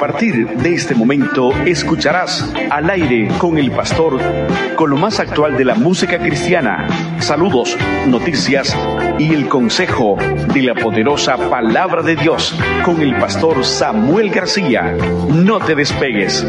partir de este momento escucharás al aire con el pastor con lo más actual de la música cristiana, saludos, noticias y el consejo de la poderosa palabra de Dios con el pastor Samuel García. No te despegues.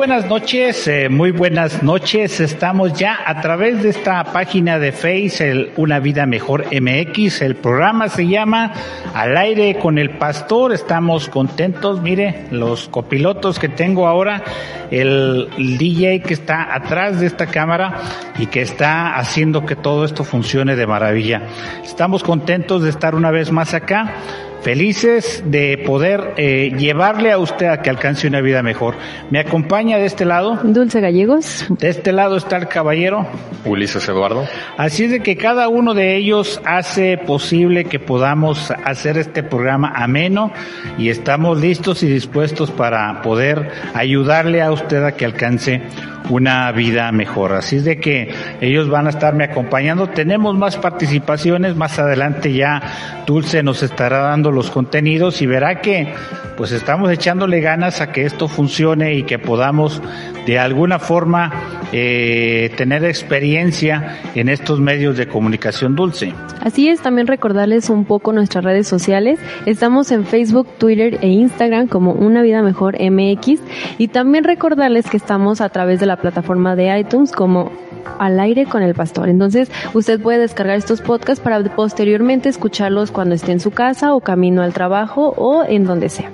Buenas noches, eh, muy buenas noches. Estamos ya a través de esta página de Face, el Una Vida Mejor MX. El programa se llama Al aire con el pastor. Estamos contentos. Mire, los copilotos que tengo ahora, el DJ que está atrás de esta cámara y que está haciendo que todo esto funcione de maravilla. Estamos contentos de estar una vez más acá felices de poder eh, llevarle a usted a que alcance una vida mejor. Me acompaña de este lado. Dulce Gallegos. De este lado está el caballero. Ulises Eduardo. Así es de que cada uno de ellos hace posible que podamos hacer este programa ameno y estamos listos y dispuestos para poder ayudarle a usted a que alcance una vida mejor. Así es de que ellos van a estarme acompañando. Tenemos más participaciones, más adelante ya Dulce nos estará dando los contenidos y verá que pues estamos echándole ganas a que esto funcione y que podamos de alguna forma eh, tener experiencia en estos medios de comunicación dulce. Así es, también recordarles un poco nuestras redes sociales. Estamos en Facebook, Twitter e Instagram como Una Vida Mejor MX y también recordarles que estamos a través de la plataforma de iTunes como al aire con el pastor. Entonces, usted puede descargar estos podcasts para posteriormente escucharlos cuando esté en su casa o camino al trabajo o en donde sea.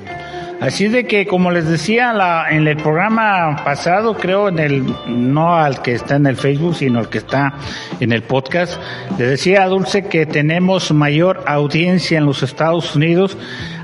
Así de que, como les decía la, en el programa pasado, creo en el, no al que está en el Facebook, sino al que está en el podcast, le decía a Dulce que tenemos mayor audiencia en los Estados Unidos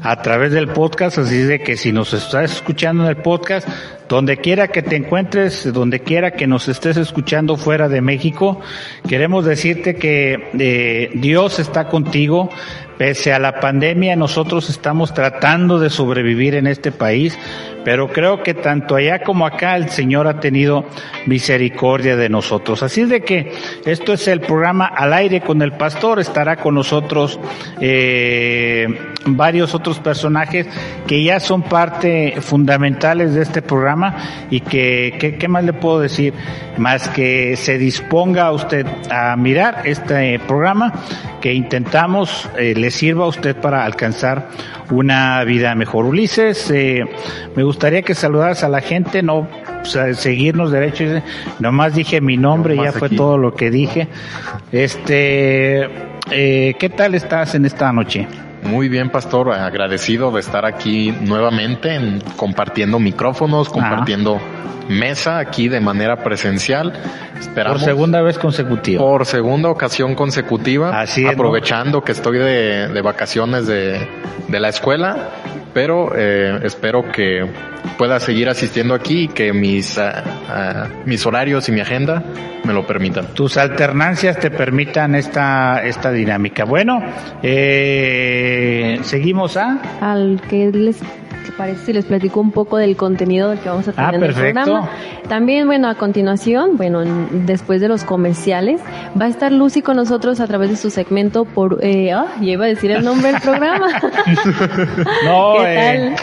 a través del podcast, así de que si nos estás escuchando en el podcast, donde quiera que te encuentres, donde quiera que nos estés escuchando fuera de México, queremos decirte que eh, Dios está contigo, Pese a la pandemia, nosotros estamos tratando de sobrevivir en este país, pero creo que tanto allá como acá el Señor ha tenido misericordia de nosotros. Así de que esto es el programa Al aire con el pastor. Estará con nosotros eh, varios otros personajes que ya son parte fundamentales de este programa y que, ¿qué más le puedo decir? Más que se disponga usted a mirar este programa que intentamos eh, le sirva a usted para alcanzar una vida mejor. Ulises, eh, me gustaría que saludaras a la gente, no seguirnos derecho, nomás dije mi nombre, ya fue todo lo que dije. Este, eh, ¿qué tal estás en esta noche? Muy bien, pastor, agradecido de estar aquí nuevamente compartiendo micrófonos, compartiendo mesa aquí de manera presencial. Esperamos, por segunda vez consecutiva. Por segunda ocasión consecutiva. Así aprovechando que estoy de, de vacaciones de, de, la escuela, pero eh, espero que pueda seguir asistiendo aquí y que mis, uh, uh, mis horarios y mi agenda me lo permitan. Tus alternancias te permitan esta, esta dinámica. Bueno, eh, seguimos a... Al que les parece si les platico un poco del contenido del que vamos a tener en el programa? También, bueno, a continuación, bueno, después de los comerciales, va a estar Lucy con nosotros a través de su segmento por... Eh, oh, ya iba a decir el nombre del programa. no, ¿Qué tal?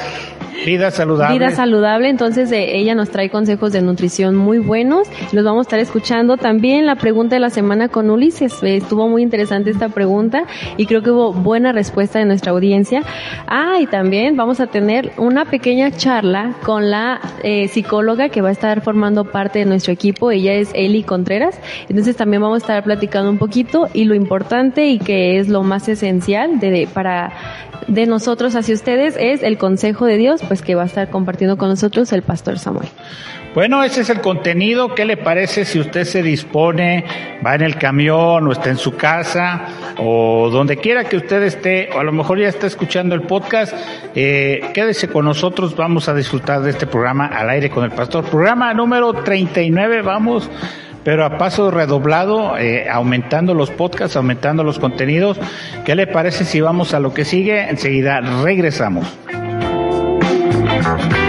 Vida saludable. Vida saludable, entonces eh, ella nos trae consejos de nutrición muy buenos. Los vamos a estar escuchando también la pregunta de la semana con Ulises. Eh, estuvo muy interesante esta pregunta y creo que hubo buena respuesta de nuestra audiencia. Ah, y también vamos a tener una pequeña charla con la eh, psicóloga que va a estar formando parte de nuestro equipo. Ella es Eli Contreras. Entonces también vamos a estar platicando un poquito y lo importante y que es lo más esencial de, para de nosotros hacia ustedes es el consejo de Dios, pues que va a estar compartiendo con nosotros el pastor Samuel. Bueno, ese es el contenido. ¿Qué le parece si usted se dispone, va en el camión o está en su casa o donde quiera que usted esté, o a lo mejor ya está escuchando el podcast? Eh, quédese con nosotros, vamos a disfrutar de este programa al aire con el pastor. Programa número 39, vamos pero a paso redoblado, eh, aumentando los podcasts, aumentando los contenidos. ¿Qué le parece si vamos a lo que sigue? Enseguida regresamos. Thank you.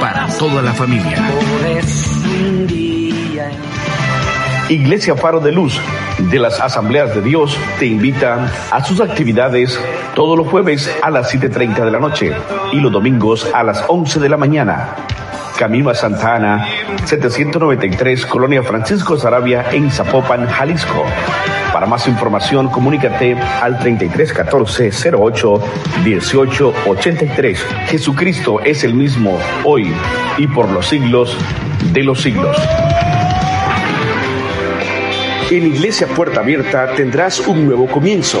para toda la familia. Iglesia Faro de Luz de las Asambleas de Dios te invita a sus actividades todos los jueves a las 7.30 de la noche y los domingos a las 11 de la mañana. Camino a Santa Ana, 793, Colonia Francisco Sarabia, en Zapopan, Jalisco. Para más información, comunícate al 3314 08 18 83. Jesucristo es el mismo hoy y por los siglos de los siglos. En Iglesia Puerta Abierta tendrás un nuevo comienzo.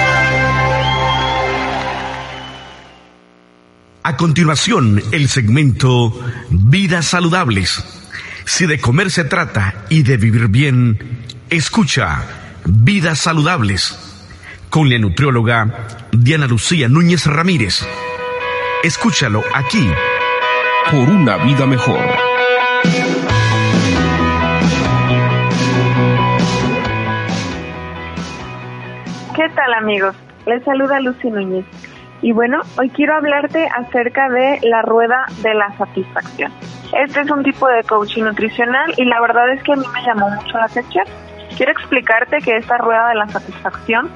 A continuación, el segmento Vidas Saludables. Si de comer se trata y de vivir bien, escucha Vidas Saludables con la nutrióloga Diana Lucía Núñez Ramírez. Escúchalo aquí por una vida mejor. ¿Qué tal amigos? Les saluda Lucy Núñez. Y bueno, hoy quiero hablarte acerca de la rueda de la satisfacción. Este es un tipo de coaching nutricional y la verdad es que a mí me llamó mucho la atención. Quiero explicarte que esta rueda de la satisfacción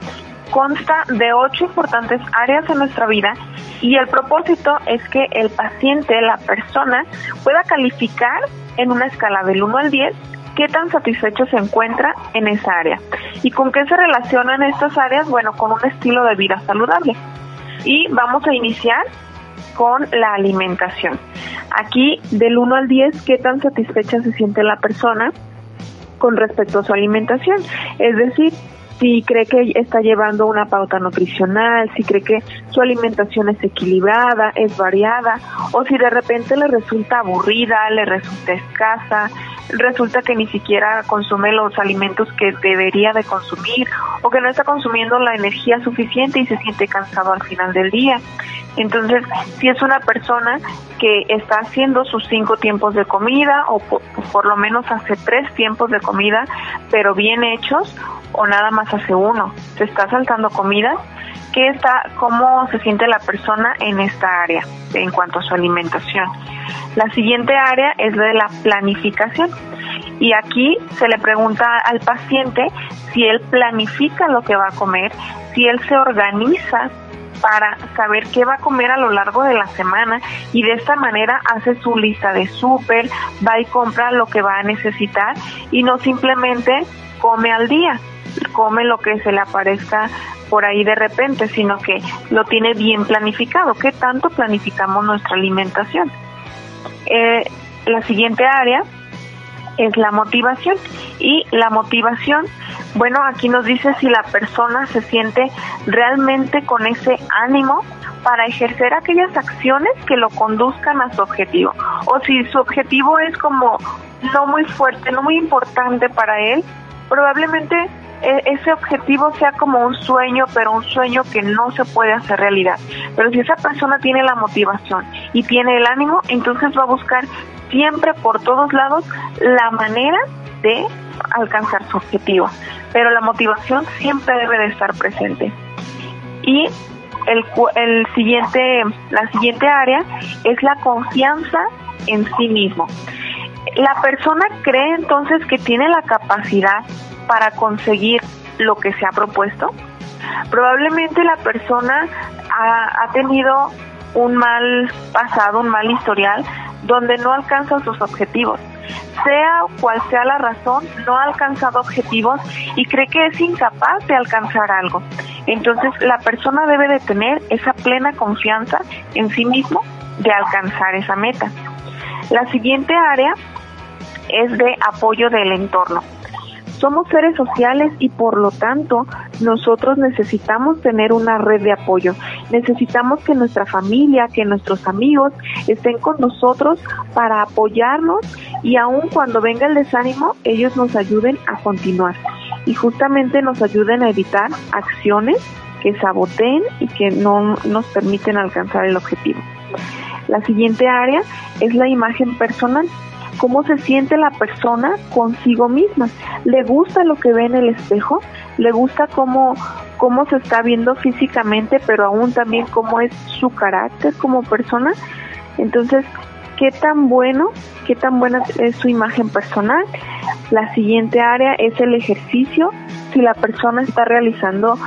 consta de ocho importantes áreas en nuestra vida y el propósito es que el paciente, la persona, pueda calificar en una escala del 1 al 10 qué tan satisfecho se encuentra en esa área. ¿Y con qué se relacionan estas áreas? Bueno, con un estilo de vida saludable. Y vamos a iniciar con la alimentación. Aquí, del 1 al 10, ¿qué tan satisfecha se siente la persona con respecto a su alimentación? Es decir, si cree que está llevando una pauta nutricional, si cree que su alimentación es equilibrada, es variada, o si de repente le resulta aburrida, le resulta escasa, resulta que ni siquiera consume los alimentos que debería de consumir o que no está consumiendo la energía suficiente y se siente cansado al final del día. Entonces, si es una persona que está haciendo sus cinco tiempos de comida o por, lo menos hace tres tiempos de comida, pero bien hechos, o nada más hace uno, se está saltando comida, ¿qué está, cómo se siente la persona en esta área en cuanto a su alimentación? La siguiente área es la de la planificación. Y aquí se le pregunta al paciente si él planifica lo que va a comer, si él se organiza para saber qué va a comer a lo largo de la semana y de esta manera hace su lista de súper, va y compra lo que va a necesitar y no simplemente come al día, come lo que se le aparezca por ahí de repente, sino que lo tiene bien planificado. ¿Qué tanto planificamos nuestra alimentación? Eh, la siguiente área es la motivación y la motivación, bueno, aquí nos dice si la persona se siente realmente con ese ánimo para ejercer aquellas acciones que lo conduzcan a su objetivo o si su objetivo es como no muy fuerte, no muy importante para él, probablemente e, ese objetivo sea como un sueño, pero un sueño que no se puede hacer realidad. Pero si esa persona tiene la motivación y tiene el ánimo, entonces va a buscar siempre por todos lados la manera de alcanzar su objetivo. Pero la motivación siempre debe de estar presente. Y el, el siguiente, la siguiente área es la confianza en sí mismo. La persona cree entonces que tiene la capacidad para conseguir lo que se ha propuesto? Probablemente la persona ha, tenido un mal pasado, un mal historial, donde no alcanza sus objetivos. sea cual sea la razón, no ha alcanzado objetivos y cree que es incapaz de alcanzar algo. Entonces la persona debe de tener esa plena confianza en sí mismo de alcanzar esa meta. La siguiente área es de apoyo del entorno. Somos seres sociales y por lo tanto nosotros necesitamos tener una red de apoyo. Necesitamos que nuestra familia, que nuestros amigos estén con nosotros para apoyarnos y aun cuando venga el desánimo, ellos nos ayuden a continuar y justamente nos ayuden a evitar acciones que saboteen y que no nos permiten alcanzar el objetivo. La siguiente área es la imagen personal cómo se siente la persona consigo misma. ¿Le gusta lo que ve en el espejo? ¿Le gusta cómo, cómo se está viendo físicamente, pero aún también cómo es su carácter como persona? Entonces, ¿qué tan bueno, qué tan buena es su imagen personal? La siguiente área es el ejercicio. Si la persona está realizando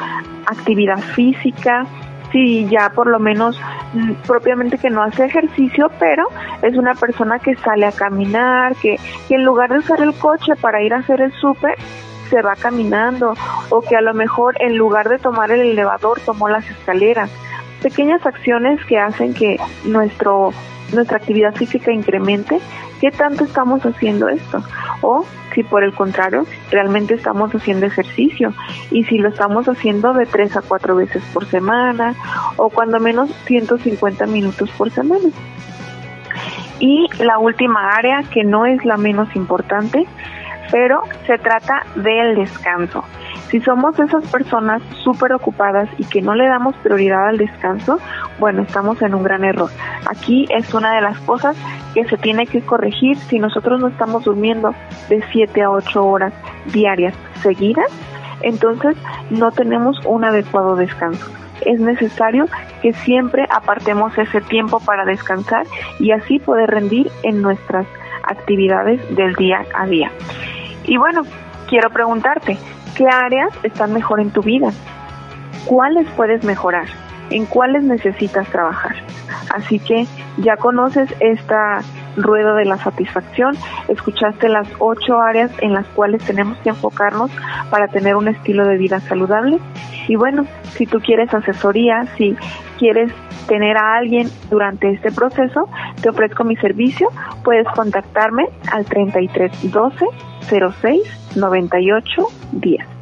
actividad física, si ya por lo menos mm, propiamente que no hace ejercicio, pero es una persona que sale a caminar, que, que en lugar de usar el coche para ir a hacer el súper, se va caminando, o que a lo mejor en lugar de tomar el elevador tomó las escaleras. Pequeñas acciones que hacen que nuestro nuestra actividad física incremente, ¿qué tanto estamos haciendo esto? O si por el contrario realmente estamos haciendo ejercicio y si lo estamos haciendo de tres a cuatro veces por semana o cuando menos 150 minutos por semana. Y la última área, que no es la menos importante, pero se trata del descanso. Si somos esas personas súper ocupadas y que no le damos prioridad al descanso, bueno, estamos en un gran error. Aquí es una de las cosas que se tiene que corregir si nosotros no estamos durmiendo de 7 a 8 horas diarias seguidas, entonces no tenemos un adecuado descanso. Es necesario que siempre apartemos ese tiempo para descansar y así poder rendir en nuestras actividades del día a día. Y bueno, quiero preguntarte, ¿Qué áreas están mejor en tu vida? ¿Cuáles puedes mejorar? ¿En cuáles necesitas trabajar? Así que ya conoces esta rueda de la satisfacción, escuchaste las ocho áreas en las cuales tenemos que enfocarnos para tener un estilo de vida saludable. Y bueno, si tú quieres asesoría, si quieres tener a alguien durante este proceso, te ofrezco mi servicio. Puedes contactarme al 3312 06 98 10.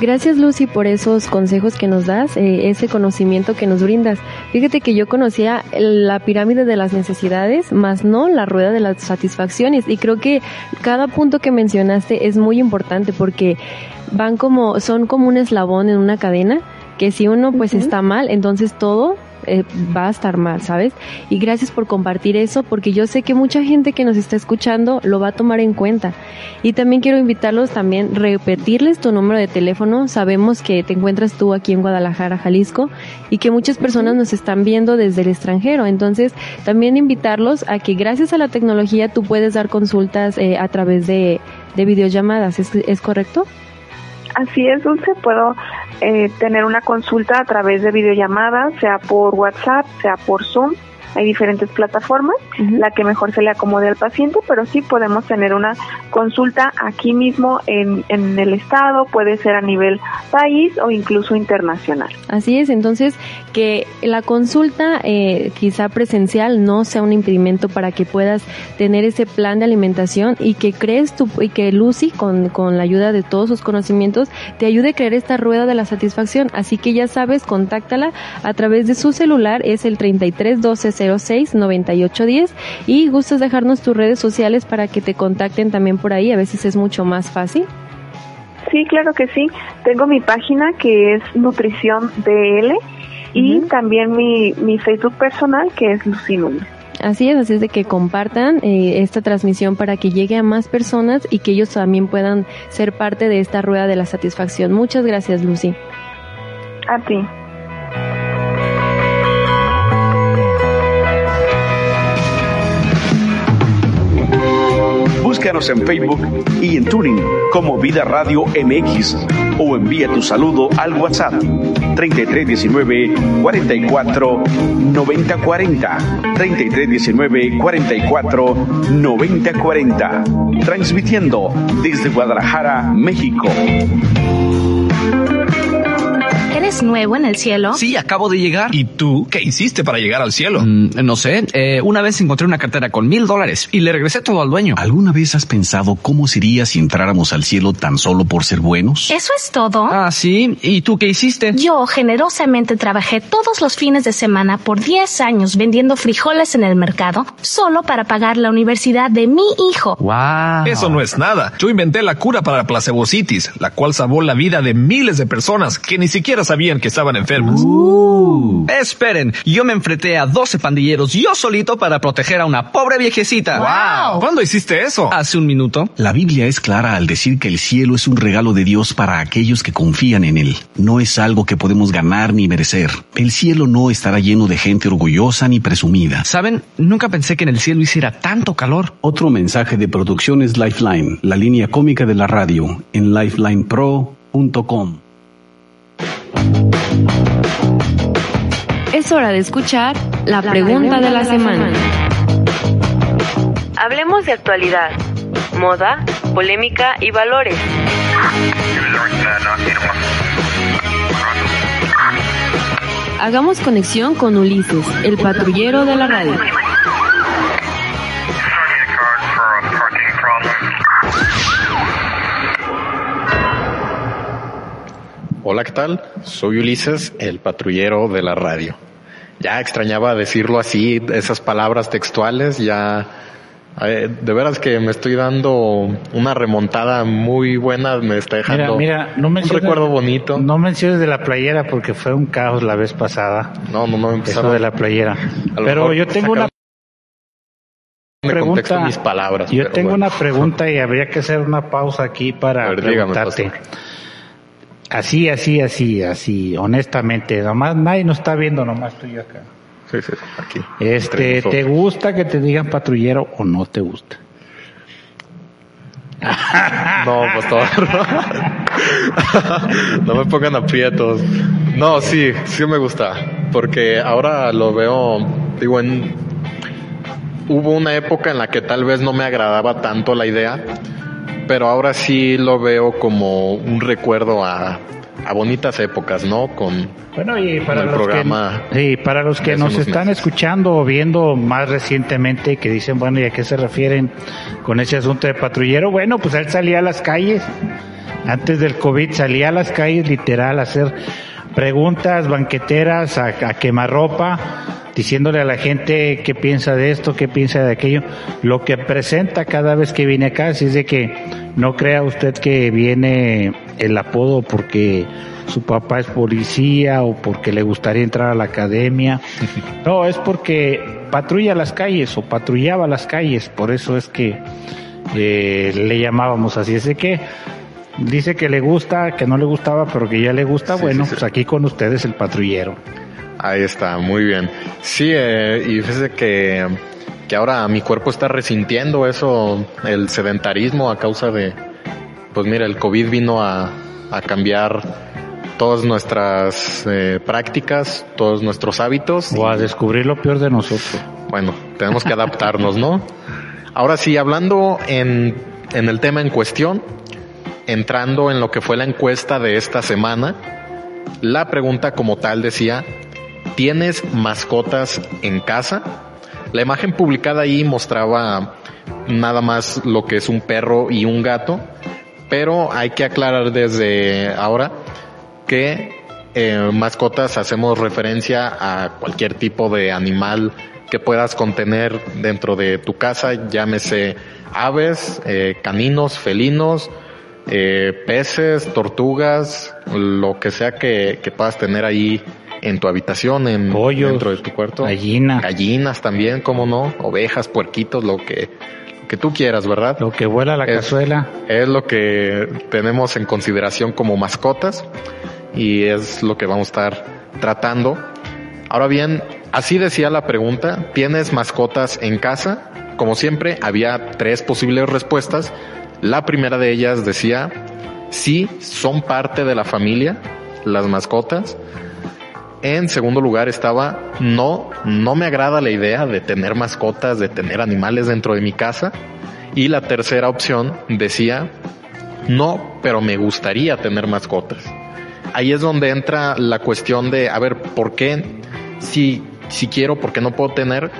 Gracias Lucy por esos consejos que nos das, eh, ese conocimiento que nos brindas. Fíjate que yo conocía la pirámide de las necesidades, más no la rueda de las satisfacciones. Y creo que cada punto que mencionaste es muy importante porque van como, son como un eslabón en una cadena que si uno pues está mal, entonces todo eh, va a estar mal, ¿sabes? Y gracias por compartir eso, porque yo sé que mucha gente que nos está escuchando lo va a tomar en cuenta. Y también quiero invitarlos también, repetirles tu número de teléfono. Sabemos que te encuentras tú aquí en Guadalajara, Jalisco, y que muchas personas nos están viendo desde el extranjero. Entonces, también invitarlos a que gracias a la tecnología tú puedes dar consultas eh, a través de, de videollamadas. ¿Es, ¿Es correcto? Así es, Dulce. Puedo eh, tener una consulta a través de videollamada, sea por WhatsApp, sea por Zoom hay diferentes plataformas, la que mejor se le acomode al paciente, pero sí podemos tener una consulta aquí mismo en, en el estado, puede ser a nivel país o incluso internacional. Así es, entonces que la consulta eh, quizá presencial no sea un impedimento para que puedas tener ese plan de alimentación y que crees tú y que Lucy con, con la ayuda de todos sus conocimientos te ayude a crear esta rueda de la satisfacción. Así que ya sabes, contáctala a través de su celular, es el 33 12 06 9810 y gustas dejarnos tus redes sociales para que te contacten también por ahí, a veces es mucho más fácil. Sí, claro que sí. Tengo mi página que es Nutrición DL y también mi, mi Facebook personal que es Lucinum. Así es, así es de que compartan eh, esta transmisión para que llegue a más personas y que ellos también puedan ser parte de esta rueda de la satisfacción. Muchas gracias, Lucy. A ti. Búscanos en Facebook y en Tuning como Vida Radio MX o envía tu saludo al WhatsApp 3319 44 90 40 3319 44 90 40 transmitiendo desde Guadalajara, México nuevo en el cielo? Sí, acabo de llegar. ¿Y tú qué hiciste para llegar al cielo? Mm, no sé. Eh, una vez encontré una cartera con mil dólares y le regresé todo al dueño. ¿Alguna vez has pensado cómo sería si entráramos al cielo tan solo por ser buenos? Eso es todo. Ah, sí. ¿Y tú qué hiciste? Yo generosamente trabajé todos los fines de semana por 10 años vendiendo frijoles en el mercado solo para pagar la universidad de mi hijo. Wow. Eso no es nada. Yo inventé la cura para la placebositis, la cual salvó la vida de miles de personas que ni siquiera sabían que estaban enfermos. Uh. Esperen, yo me enfrenté a 12 pandilleros yo solito para proteger a una pobre viejecita. Wow. ¿Cuándo hiciste eso? Hace un minuto. La Biblia es clara al decir que el cielo es un regalo de Dios para aquellos que confían en él. No es algo que podemos ganar ni merecer. El cielo no estará lleno de gente orgullosa ni presumida. ¿Saben? Nunca pensé que en el cielo hiciera tanto calor. Otro mensaje de Producciones Lifeline, la línea cómica de la radio, en lifelinepro.com. Es hora de escuchar la, pregunta, de la, semana. Hablemos de actualidad, moda, polémica y valores. Hagamos conexión con Ulises, el patrullero de la radio. Hola, ¿qué tal? Soy Ulises, el patrullero de la radio. Ya extrañaba decirlo así, esas palabras textuales, ya eh, de veras que me estoy dando una remontada muy buena, me está dejando mira, no un recuerdo bonito. No menciones de la playera porque fue un caos la vez pasada. No, no, no Eso de la playera. Pero yo tengo una pregunta. Mis palabras, yo tengo una pregunta y habría que hacer una pausa aquí para preguntarte. Así, así, así, así, honestamente, nomás nadie nos está viendo, nomás tú y yo acá. Sí, sí, aquí. Este, ¿te gusta que te digan patrullero o no te gusta? No, pues todo. no me pongan aprietos. No, sí, sí me gusta. Porque ahora lo veo, digo, en. Hubo una época en la que tal vez no me agradaba tanto la idea pero ahora sí lo veo como un recuerdo a, bonitas épocas, ¿no? Con, bueno, y para el los programa. Que, sí, para los que nos están escuchando o viendo más recientemente, que dicen, bueno, ¿y a qué se refieren con ese asunto de patrullero? Bueno, pues él salía a las calles, antes del COVID salía a las calles literal a hacer preguntas banqueteras, a, a quemar ropa, diciéndole a la gente qué piensa de esto, qué piensa de aquello, lo que presenta cada vez que viene acá, si es de que no crea usted que viene el apodo porque su papá es policía o porque le gustaría entrar a la academia, no, es porque patrulla las calles o patrullaba las calles, por eso es que eh, le llamábamos así, es de que dice que le gusta, que no le gustaba, pero que ya le gusta, bueno, pues aquí con ustedes el patrullero. Ahí está, muy bien. Sí, eh, y fíjese que, que ahora mi cuerpo está resintiendo eso, el sedentarismo a causa de, pues mira, el COVID vino a, a cambiar todas nuestras eh, prácticas, todos nuestros hábitos. O a descubrir lo peor de nosotros. Bueno, tenemos que adaptarnos, ¿no? Ahora sí, hablando en, en el tema en cuestión, entrando en lo que fue la encuesta de esta semana, la pregunta como tal decía, ¿Tienes mascotas en casa? La imagen publicada ahí mostraba nada más lo que es un perro y un gato, pero hay que aclarar desde ahora que eh, mascotas hacemos referencia a cualquier tipo de animal que puedas contener dentro de tu casa, llámese aves, eh, caninos, felinos, eh, peces, tortugas, lo que sea que, que puedas tener ahí en tu habitación, en dentro de tu cuarto. Gallinas. Gallinas también, cómo no, ovejas, puerquitos, lo que, que tú quieras, ¿verdad? Lo que vuela la cazuela. Es lo que tenemos en consideración como mascotas y es lo que vamos a estar tratando. Ahora bien, así decía la pregunta, ¿tienes mascotas en casa? como siempre, había tres posibles respuestas. La primera de ellas decía, sí, son parte de la familia, las mascotas. En segundo lugar estaba, no, no me agrada la idea de tener mascotas, de tener animales dentro de mi casa. Y la tercera opción decía, no, pero me gustaría tener mascotas. Ahí es donde entra la cuestión de, a ver, ¿por qué si, si quiero, por qué no puedo tener?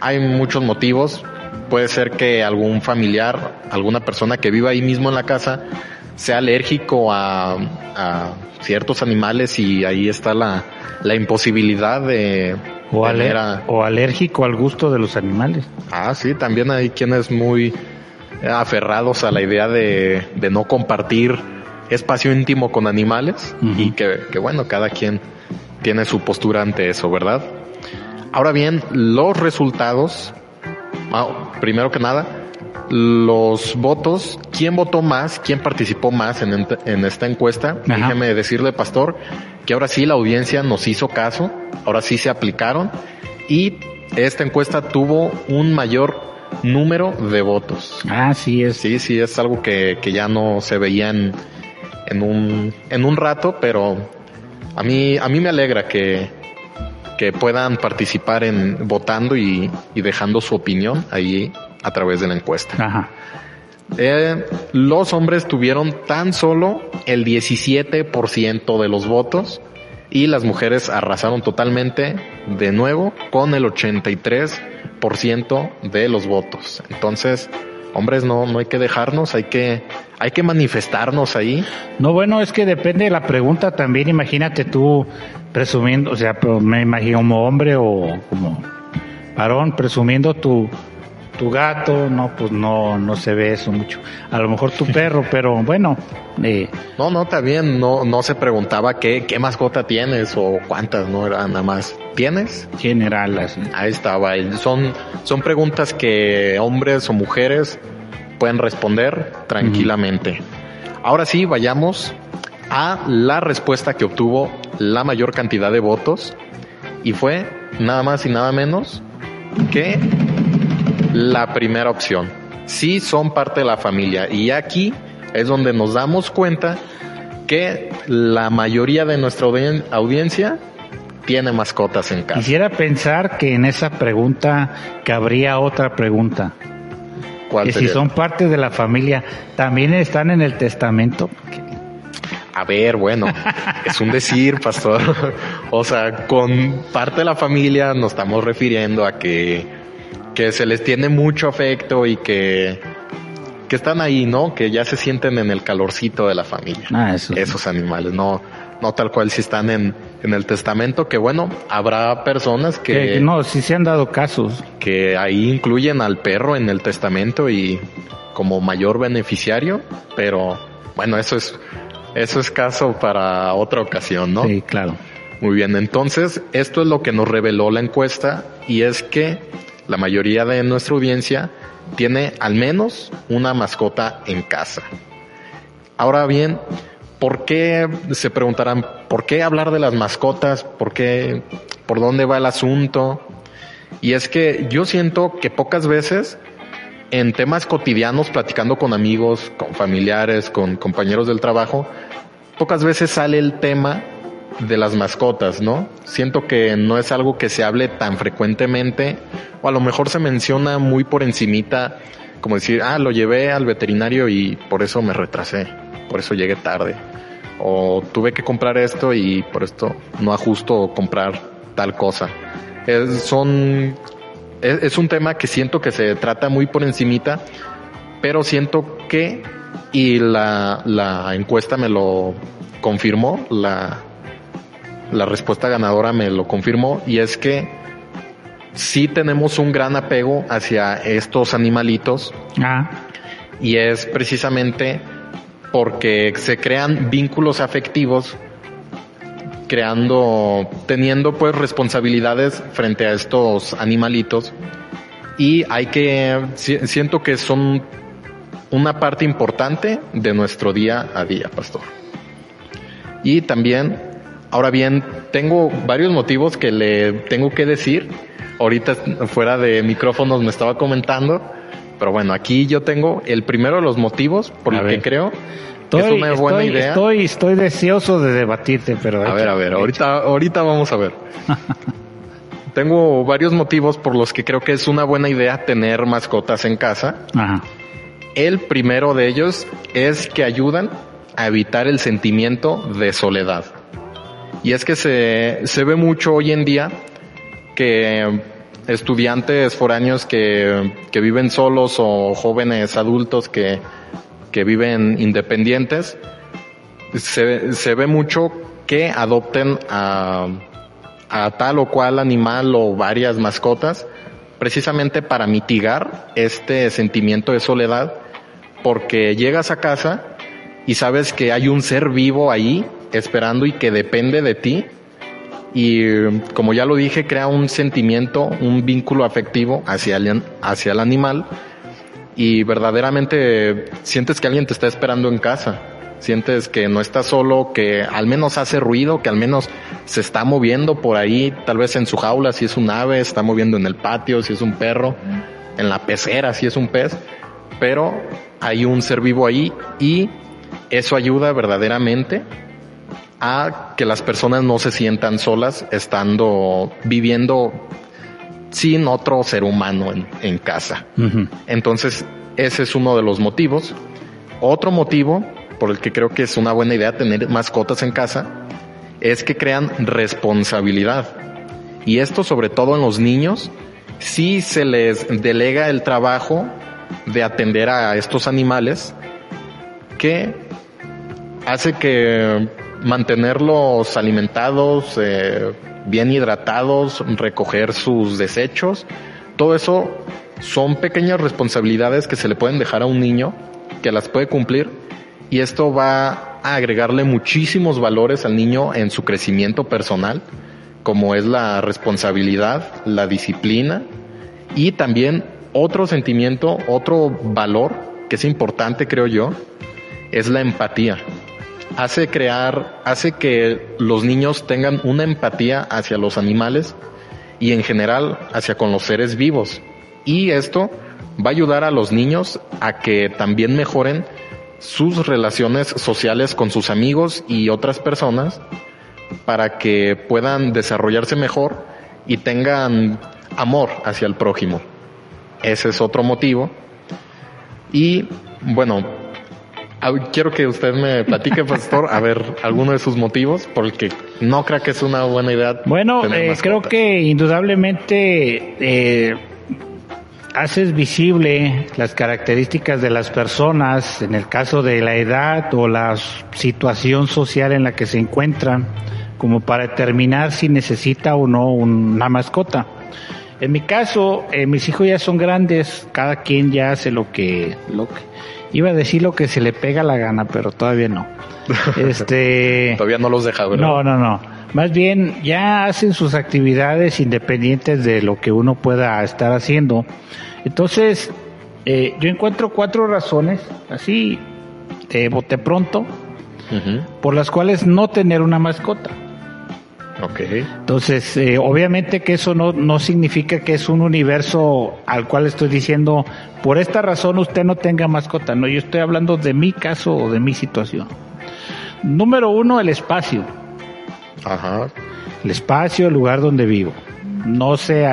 Hay muchos motivos. Puede ser que algún familiar, alguna persona que viva ahí mismo en la casa, sea alérgico a, ciertos animales y ahí está la, la imposibilidad de, o, o alérgico al gusto de los animales. Ah, sí, también hay quienes muy aferrados a la idea de, de no compartir espacio íntimo con animales y que, que, bueno, cada quien tiene su postura ante eso, ¿verdad? Ahora bien, los resultados, ah, primero que nada, los votos, quién votó más, quién participó más en, en esta encuesta. Déjeme decirle, pastor, que ahora sí la audiencia nos hizo caso, ahora sí se aplicaron y esta encuesta tuvo un mayor número de votos. Ah, sí es. Sí, sí, es algo que, que ya no se veía en, en, un, en un rato, pero a mí, a mí me alegra que, que puedan participar en votando y, y dejando su opinión ahí a través de la encuesta. Ajá. Eh, los hombres tuvieron tan solo el 17% de los votos y las mujeres arrasaron totalmente de nuevo con el 83% de los votos. Entonces, hombres, no, no hay que dejarnos, hay que, hay que manifestarnos ahí. No, bueno, es que depende de la pregunta también. Imagínate tú presumiendo, o sea, me imagino como hombre o como varón presumiendo tu, tu gato, no, pues no, no se ve eso mucho. A lo mejor tu perro, pero bueno. Eh. No, no, también no, no se preguntaba qué, qué mascota tienes o cuántas, no era nada más. ¿Tienes? General, así. Ahí estaba. Son, son preguntas que hombres o mujeres pueden responder tranquilamente. Ahora sí, vayamos a la respuesta que obtuvo la mayor cantidad de votos y fue nada más y nada menos que la primera opción. Sí son parte de la familia y aquí es donde nos damos cuenta que la mayoría de nuestra audiencia tiene mascotas en casa. Quisiera pensar que en esa pregunta cabría otra pregunta. ¿Cuál que si son parte de la familia, ¿también están en el testamento? A ver, bueno, es un decir, pastor. o sea, con parte de la familia nos estamos refiriendo a que que se les tiene mucho afecto y que, que están ahí, ¿no? Que ya se sienten en el calorcito de la familia. Ah, eso. Esos animales, no, no tal cual si están en, en el testamento, que bueno, habrá personas que, No, sí se han dado casos. Que ahí incluyen al perro en el testamento y como mayor beneficiario, pero bueno, eso es, eso es caso para otra ocasión, ¿no? Sí, claro. Muy bien, entonces esto es lo que nos reveló la encuesta y es que la mayoría de nuestra audiencia tiene al menos una mascota en casa. Ahora bien, ¿por qué se preguntarán, por qué hablar de las mascotas? ¿Por qué, por dónde va el asunto? Y es que yo siento que pocas veces en temas cotidianos, platicando con amigos, con familiares, con compañeros del trabajo, pocas veces sale el tema de las mascotas, ¿no? Siento que no es algo que se hable tan frecuentemente o a lo mejor se menciona muy por encimita, como decir, ah, lo llevé al veterinario y por eso me retrasé, por eso llegué tarde. O tuve que comprar esto y por esto no ajusto comprar tal cosa. Es, son, es, un tema que siento que se trata muy por encimita, pero siento que, y la, la encuesta me lo confirmó, la, la respuesta ganadora me lo confirmó, y es que sí tenemos un gran apego hacia estos animalitos. Ah. Y es precisamente porque se crean vínculos afectivos creando, teniendo pues responsabilidades frente a estos animalitos y hay que, siento que son una parte importante de nuestro día a día, pastor. Y también, ahora bien, tengo varios motivos que le tengo que decir ahorita fuera de micrófonos me estaba comentando. Pero bueno, aquí yo tengo el primero de los motivos por el que creo que es una buena idea. Estoy, estoy deseoso de debatirte, pero... A ver, a ver, ahorita, ahorita vamos a ver. tengo varios motivos por los que creo que es una buena idea tener mascotas en casa. Ajá. El primero de ellos es que ayudan a evitar el sentimiento de soledad. Y es que se, se ve mucho hoy en día que estudiantes foráneos que, que viven solos o jóvenes adultos que, que viven independientes, se, se ve mucho que adopten a, a tal o cual animal o varias mascotas precisamente para mitigar este sentimiento de soledad porque llegas a casa y sabes que hay un ser vivo ahí esperando y que depende de ti. Y como ya lo dije, crea un sentimiento, un vínculo afectivo hacia el, hacia el animal y verdaderamente sientes que alguien te está esperando en casa. Sientes que no estás solo, que al menos hace ruido, que al menos se está moviendo por ahí, tal vez en su jaula si es un ave, está moviendo en el patio si es un perro, en la pecera si es un pez, pero hay un ser vivo ahí y eso ayuda verdaderamente a que las personas no se sientan solas estando viviendo sin otro ser humano en, casa. Entonces, ese es uno de los motivos. Otro motivo por el que creo que es una buena idea tener mascotas en casa es que crean responsabilidad. Y esto sobre todo en los niños, si se les delega el trabajo de atender a estos animales que hace que mantenerlos alimentados, eh, bien hidratados, recoger sus desechos, todo eso son pequeñas responsabilidades que se le pueden dejar a un niño que las puede cumplir y esto va a agregarle muchísimos valores al niño en su crecimiento personal, como es la responsabilidad, la disciplina y también otro sentimiento, otro valor que es importante creo yo, es la empatía hace crear, hace que los niños tengan una empatía hacia los animales y en general hacia con los seres vivos. Y esto va a ayudar a los niños a que también mejoren sus relaciones sociales con sus amigos y otras personas para que puedan desarrollarse mejor y tengan amor hacia el prójimo. Ese es otro motivo. Y bueno, quiero que usted me platique, pastor, a ver alguno de sus motivos, porque no creo que es una buena idea. Bueno, eh, creo que indudablemente eh, haces visible las características de las personas, en el caso de la edad o la situación social en la que se encuentran, como para determinar si necesita o no una mascota. En mi caso, eh, mis hijos ya son grandes, cada quien ya hace lo que, lo que Iba a decir lo que se le pega la gana, pero todavía no. Este. todavía no los deja, ¿verdad? No, no, no. Más bien ya hacen sus actividades independientes de lo que uno pueda estar haciendo. Entonces, eh, yo encuentro cuatro razones, así, de bote pronto, por las cuales no tener una mascota. Okay. Entonces, eh, obviamente que eso no, no significa que es un universo al cual estoy diciendo, por esta razón usted no tenga mascota. No, yo estoy hablando de mi caso o de mi situación. Número uno, el espacio. Ajá. El espacio, el lugar donde vivo. No se,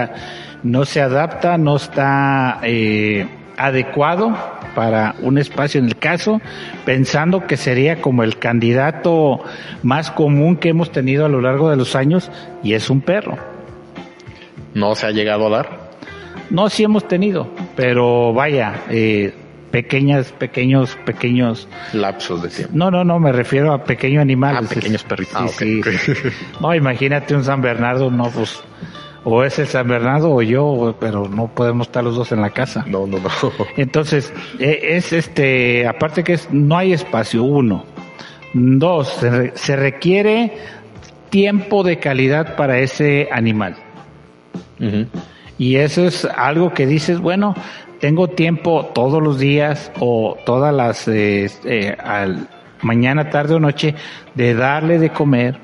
no se adapta, no está eh, adecuado para un espacio en el caso, pensando que sería como el candidato más común que hemos tenido a lo largo de los años, y es un perro. ¿No se ha llegado a dar? No, sí hemos tenido, pero vaya, eh, pequeñas, pequeños, pequeños lapsos de tiempo. No, no, no, me refiero a pequeños animales. Ah, pequeños perritos. sí, no, imagínate un San Bernardo, no, pues o es el San Bernardo o yo, pero no podemos estar los dos en la casa. No, no, no. Entonces, e, es este, aparte que es, no hay espacio, uno. Dos, se, requiere tiempo de calidad para ese animal. Y eso es algo que dices, bueno, tengo tiempo todos los días o todas las, eh, eh, al, mañana, tarde o noche, de darle de comer,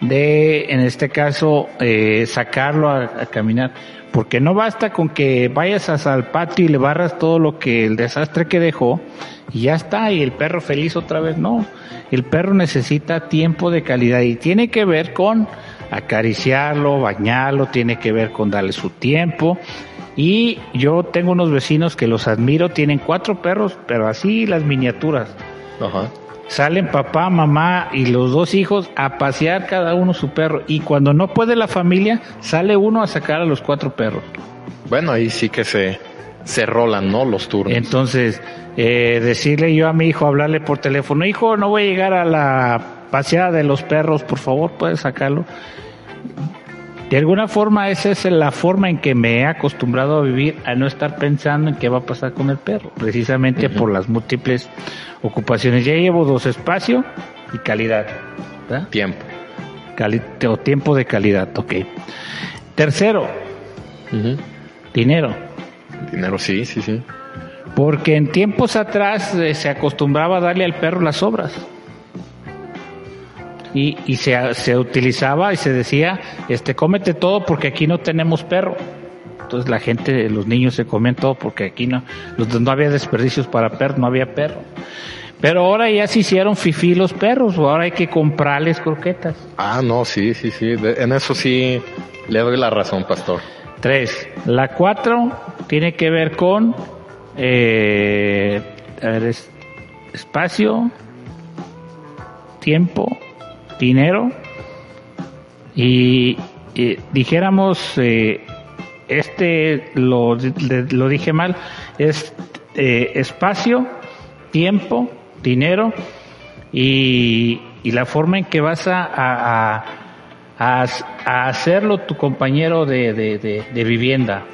de, en este caso, eh, sacarlo a, caminar. Porque no basta con que vayas al patio y le barras todo lo que el desastre que dejó y ya está, y el perro feliz otra vez. No, el perro necesita tiempo de calidad y tiene que ver con acariciarlo, bañarlo, tiene que ver con darle su tiempo. Y yo tengo unos vecinos que los admiro, tienen cuatro perros, pero así las miniaturas. Ajá salen papá, mamá y los dos hijos a pasear cada uno su perro. Y cuando no puede la familia, sale uno a sacar a los cuatro perros. Bueno, ahí sí que se, se rolan, ¿no? Los turnos. Entonces, eh, decirle yo a mi hijo, hablarle por teléfono, hijo, no voy a llegar a la paseada de los perros, por favor, puedes sacarlo. De alguna forma esa es la forma en que me he acostumbrado a vivir, a no estar pensando en qué va a pasar con el perro, precisamente por las múltiples ocupaciones. Ya llevo dos espacio y calidad. Tiempo. o tiempo de calidad, ok. Tercero, dinero. Dinero, sí, sí, sí. Porque en tiempos atrás eh, se acostumbraba a darle al perro las obras y, y se, se, utilizaba y se decía, este, cómete todo porque aquí no tenemos perro. Entonces la gente, los niños se comían todo porque aquí no, no había desperdicios para perro, no había perro. Pero ahora ya se hicieron fifí los perros, o ahora hay que comprarles croquetas. Ah, no, sí, sí, sí. En eso sí le doy la razón, pastor. Tres. La cuatro tiene que ver con eh, a ver, espacio, tiempo dinero y, dijéramos, eh, este lo, lo, dije mal, es eh, espacio, tiempo, dinero y, y, la forma en que vas a, a, a, hacerlo tu compañero de, de, de, vivienda.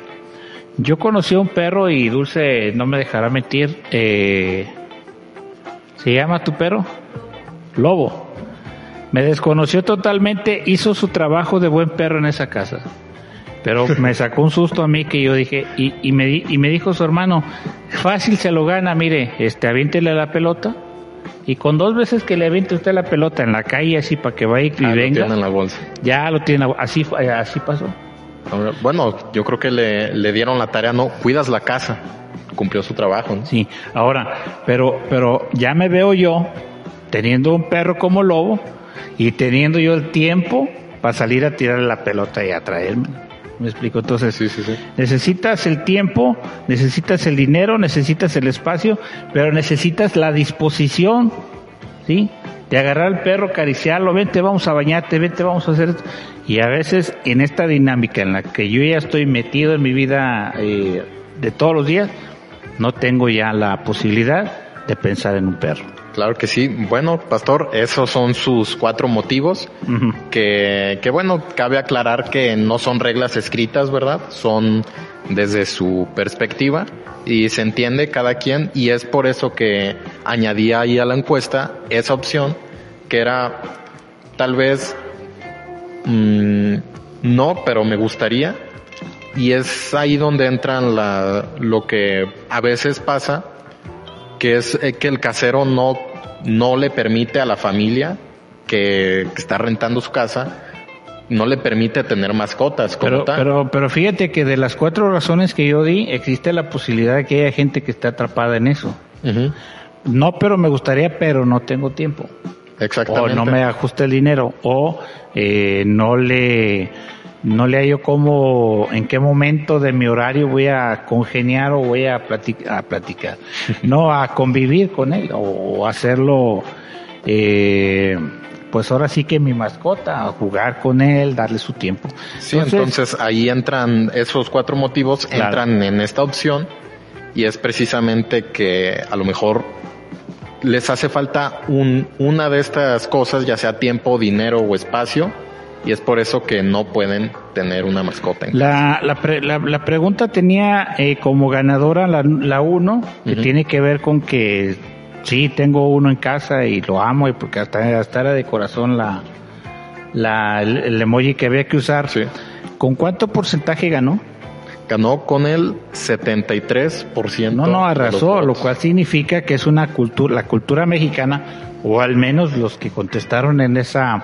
Yo conocí a un perro y Dulce no me dejará mentir. Eh, ¿Se llama tu perro? Lobo. Me desconoció totalmente, hizo su trabajo de buen perro en esa casa. Pero me sacó un susto a mí que yo dije, y, y, me, y me dijo su hermano, fácil se lo gana, mire, este, aviéntele la pelota. Y con dos veces que le aviente usted la pelota en la calle así para que vaya y ah, venga. en la bolsa. Ya lo tiene, así, así pasó. Bueno, yo creo que le, le dieron la tarea, no, cuidas la casa. Cumplió su trabajo. Sí, ahora, pero, pero ya me veo yo teniendo un perro como lobo y teniendo yo el tiempo para salir a tirar la pelota y a traerme. ¿Me explico? Entonces, sí, sí, sí. necesitas el tiempo, necesitas el dinero, necesitas el espacio, pero necesitas la disposición, ¿sí? De agarrar al perro, acariciarlo, vente, vamos a bañarte, vente, vamos a hacer. Y a veces en esta dinámica en la que yo ya estoy metido en mi vida eh, de todos los días, no tengo ya la posibilidad de pensar en un perro. Claro que sí. Bueno, pastor, esos son sus cuatro motivos que, que, bueno, cabe aclarar que no son reglas escritas, ¿verdad? Son desde su perspectiva y se entiende cada quien y es por eso que añadía ahí a la encuesta esa opción que era tal vez mm, no, pero me gustaría y es ahí donde entran la, lo que a veces pasa que es eh, que el casero no, no le permite a la familia que, está rentando su casa, no le permite tener mascotas. pero, pero, pero fíjate que de las cuatro razones que yo di, existe la posibilidad de que haya gente que esté atrapada en eso. No, pero me gustaría, pero no tengo tiempo. Exactamente. O no me ajuste el dinero, o eh, no le no le hallo cómo, en qué momento de mi horario voy a congeniar o voy a, a platicar, no a convivir con él o hacerlo, eh, pues ahora sí que mi mascota, jugar con él, darle su tiempo. Sí, entonces, ahí entran esos cuatro motivos, entran en esta opción y es precisamente que a lo mejor les hace falta un, una de estas cosas, ya sea tiempo, dinero o espacio, y es por eso que no pueden tener una mascota. En la, la, la, pregunta tenía eh, como ganadora la, la uno, que tiene que ver con que sí, tengo uno en casa y lo amo, y porque hasta, hasta era de corazón la, la, el, emoji que había que usar. ¿Con cuánto porcentaje ganó? Ganó con el 73%. No, no, arrasó, lo cual significa que es una cultura, la cultura mexicana o al menos los que contestaron en esa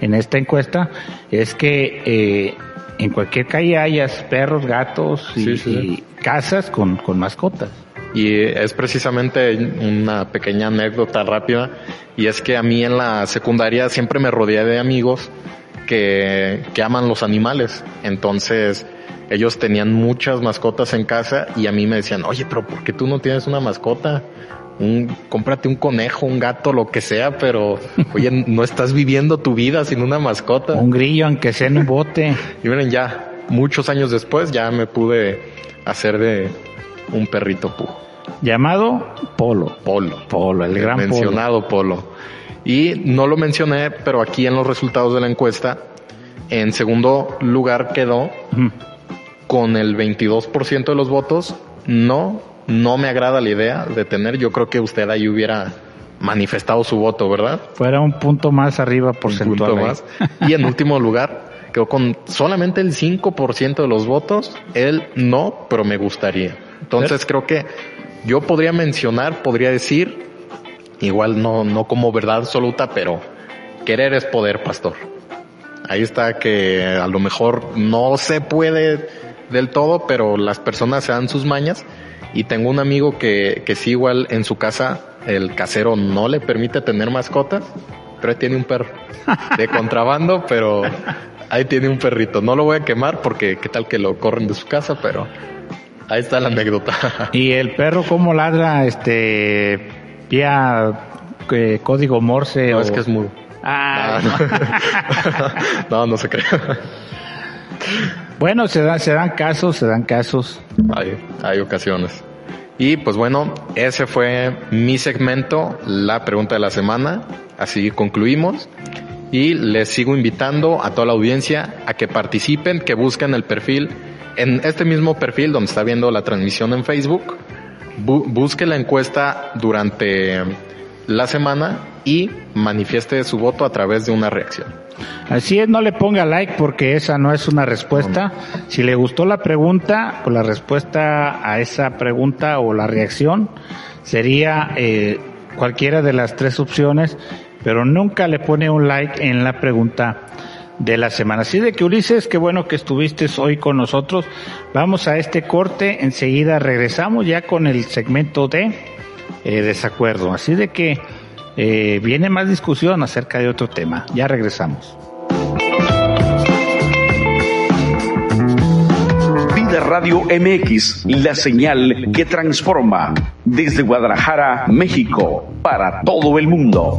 en esta encuesta, es que eh, en cualquier calle hayas perros, gatos y, casas con, con mascotas. Y es precisamente una pequeña anécdota rápida, y es que a mí en la secundaria siempre me rodeé de amigos que, que aman los animales. Entonces, ellos tenían muchas mascotas en casa y a mí me decían, oye, pero ¿por qué tú no tienes una mascota? Un, cómprate un conejo, un gato, lo que sea, pero oye, no estás viviendo tu vida sin una mascota. Un grillo, aunque sea en un bote. y miren, ya, muchos años después, ya me pude hacer de un perrito pujo. Llamado Polo. Polo. Polo, el gran mencionado Polo. Y no lo mencioné, pero aquí en los resultados de la encuesta, en segundo lugar quedó con el 22% de los votos. No, no me agrada la idea de tener. Yo creo que usted ahí hubiera manifestado su voto, ¿verdad? Fuera un punto más arriba porcentual. Un más. Y en último lugar, quedó con solamente el 5% de los votos. Él no, pero me gustaría. Entonces creo que yo podría mencionar, podría decir, igual no, no como verdad absoluta, pero querer es poder, pastor. Ahí está que a lo mejor no se puede del todo, pero las personas se dan sus mañas. Y tengo un amigo que, que sí, igual en su casa, el casero no le permite tener mascotas, pero tiene un perro de contrabando, pero ahí tiene un perrito. No lo voy a quemar porque qué tal que lo corren de su casa, pero ahí está la anécdota. ¿Y el perro cómo ladra? Este, vía eh, código Morse. No, es que es mudo. Ah, no, no, se cree. Bueno, se dan, se dan casos, se dan casos. Hay, hay ocasiones. Y pues bueno, ese fue mi segmento, la pregunta de la semana. Así concluimos. Y les sigo invitando a toda la audiencia a que participen, que busquen el perfil, en este mismo perfil donde está viendo la transmisión en Facebook, busque la encuesta durante la semana y manifieste su voto a través de una reacción. Así es, no le ponga like porque esa no es una respuesta. Si le gustó la pregunta, pues la respuesta a esa pregunta o la reacción sería eh, cualquiera de las tres opciones, pero nunca le pone un like en la pregunta de la semana. Así de que Ulises, qué bueno que estuviste hoy con nosotros. Vamos a este corte, enseguida regresamos ya con el segmento de eh, desacuerdo. Así de que eh, viene más discusión acerca de otro tema. Ya regresamos. Vida Radio MX, la señal que transforma desde Guadalajara, México, para todo el mundo.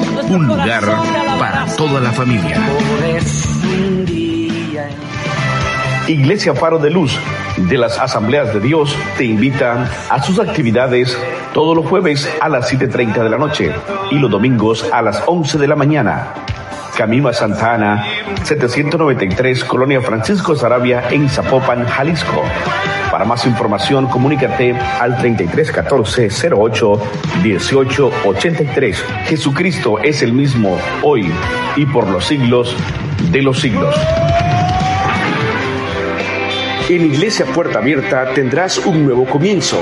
un lugar para toda la familia. Iglesia Faro de Luz de las Asambleas de Dios te invita a sus actividades todos los jueves a las 7.30 de la noche y los domingos a las 11 de la mañana. Camino a Santa Ana, 793, Colonia Francisco Sarabia, en Zapopan, Jalisco. Para más información, comunícate al 3314 08 18 83. Jesucristo es el mismo hoy y por los siglos de los siglos. En Iglesia Puerta Abierta tendrás un nuevo comienzo.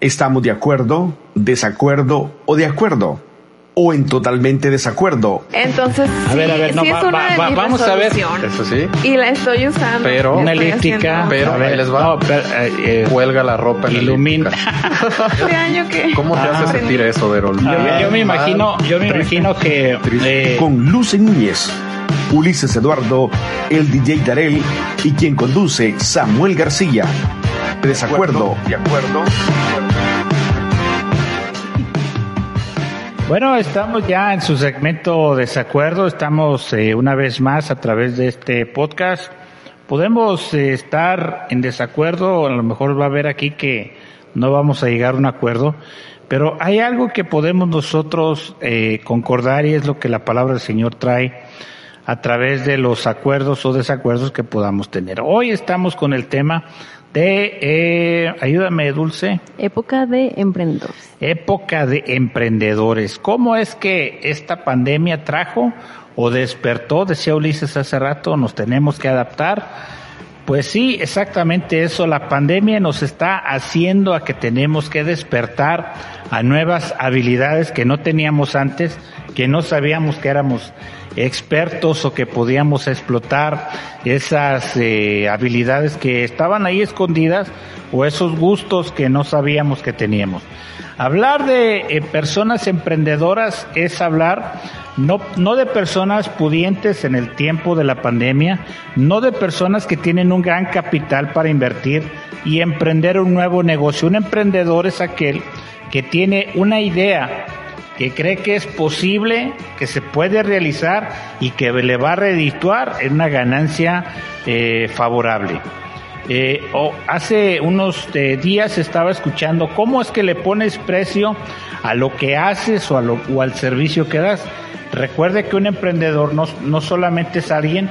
¿estamos de acuerdo, desacuerdo o de acuerdo? o en totalmente desacuerdo. Entonces, a ver, a ver, no, vamos a ver. Eso sí. Y la estoy usando. Pero, una elíptica. Pero, ahí les va. No, pero, eh, eh, Cuelga la ropa. Ilumina. ¿Este? ¿Cómo te hace sentir eso, Verol? Yo, me imagino, yo me imagino que... Eh, Con Luce Núñez, Ulises Eduardo, el DJ Darel y quien conduce Samuel García. Desacuerdo. De acuerdo. Bueno, estamos ya en su segmento Desacuerdo, estamos eh, una vez más a través de este podcast. Podemos eh, estar en desacuerdo, a lo mejor va a haber aquí que no vamos a llegar a un acuerdo, pero hay algo que podemos nosotros eh, concordar y es lo que la palabra del Señor trae a través de los acuerdos o desacuerdos que podamos tener. Hoy estamos con el tema de, eh, ayúdame Dulce. Época de emprendedores. Época de emprendedores. ¿Cómo es que esta pandemia trajo o despertó, decía Ulises hace rato, nos tenemos que adaptar? Pues sí, exactamente eso. La pandemia nos está haciendo a que tenemos que despertar a nuevas habilidades que no teníamos antes, que no sabíamos que éramos expertos o que podíamos explotar esas eh, habilidades que estaban ahí escondidas o esos gustos que no sabíamos que teníamos. Hablar de eh, personas emprendedoras es hablar no, no de personas pudientes en el tiempo de la pandemia, no de personas que tienen un gran capital para invertir y emprender un nuevo negocio. Un emprendedor es aquel que tiene una idea que cree que es posible, que se puede realizar y que le va a redituar en una ganancia eh, favorable. Eh, hace unos eh, días estaba escuchando cómo es que le pones precio a lo que haces o, a lo, o al servicio que das. Recuerde que un emprendedor no, no solamente es alguien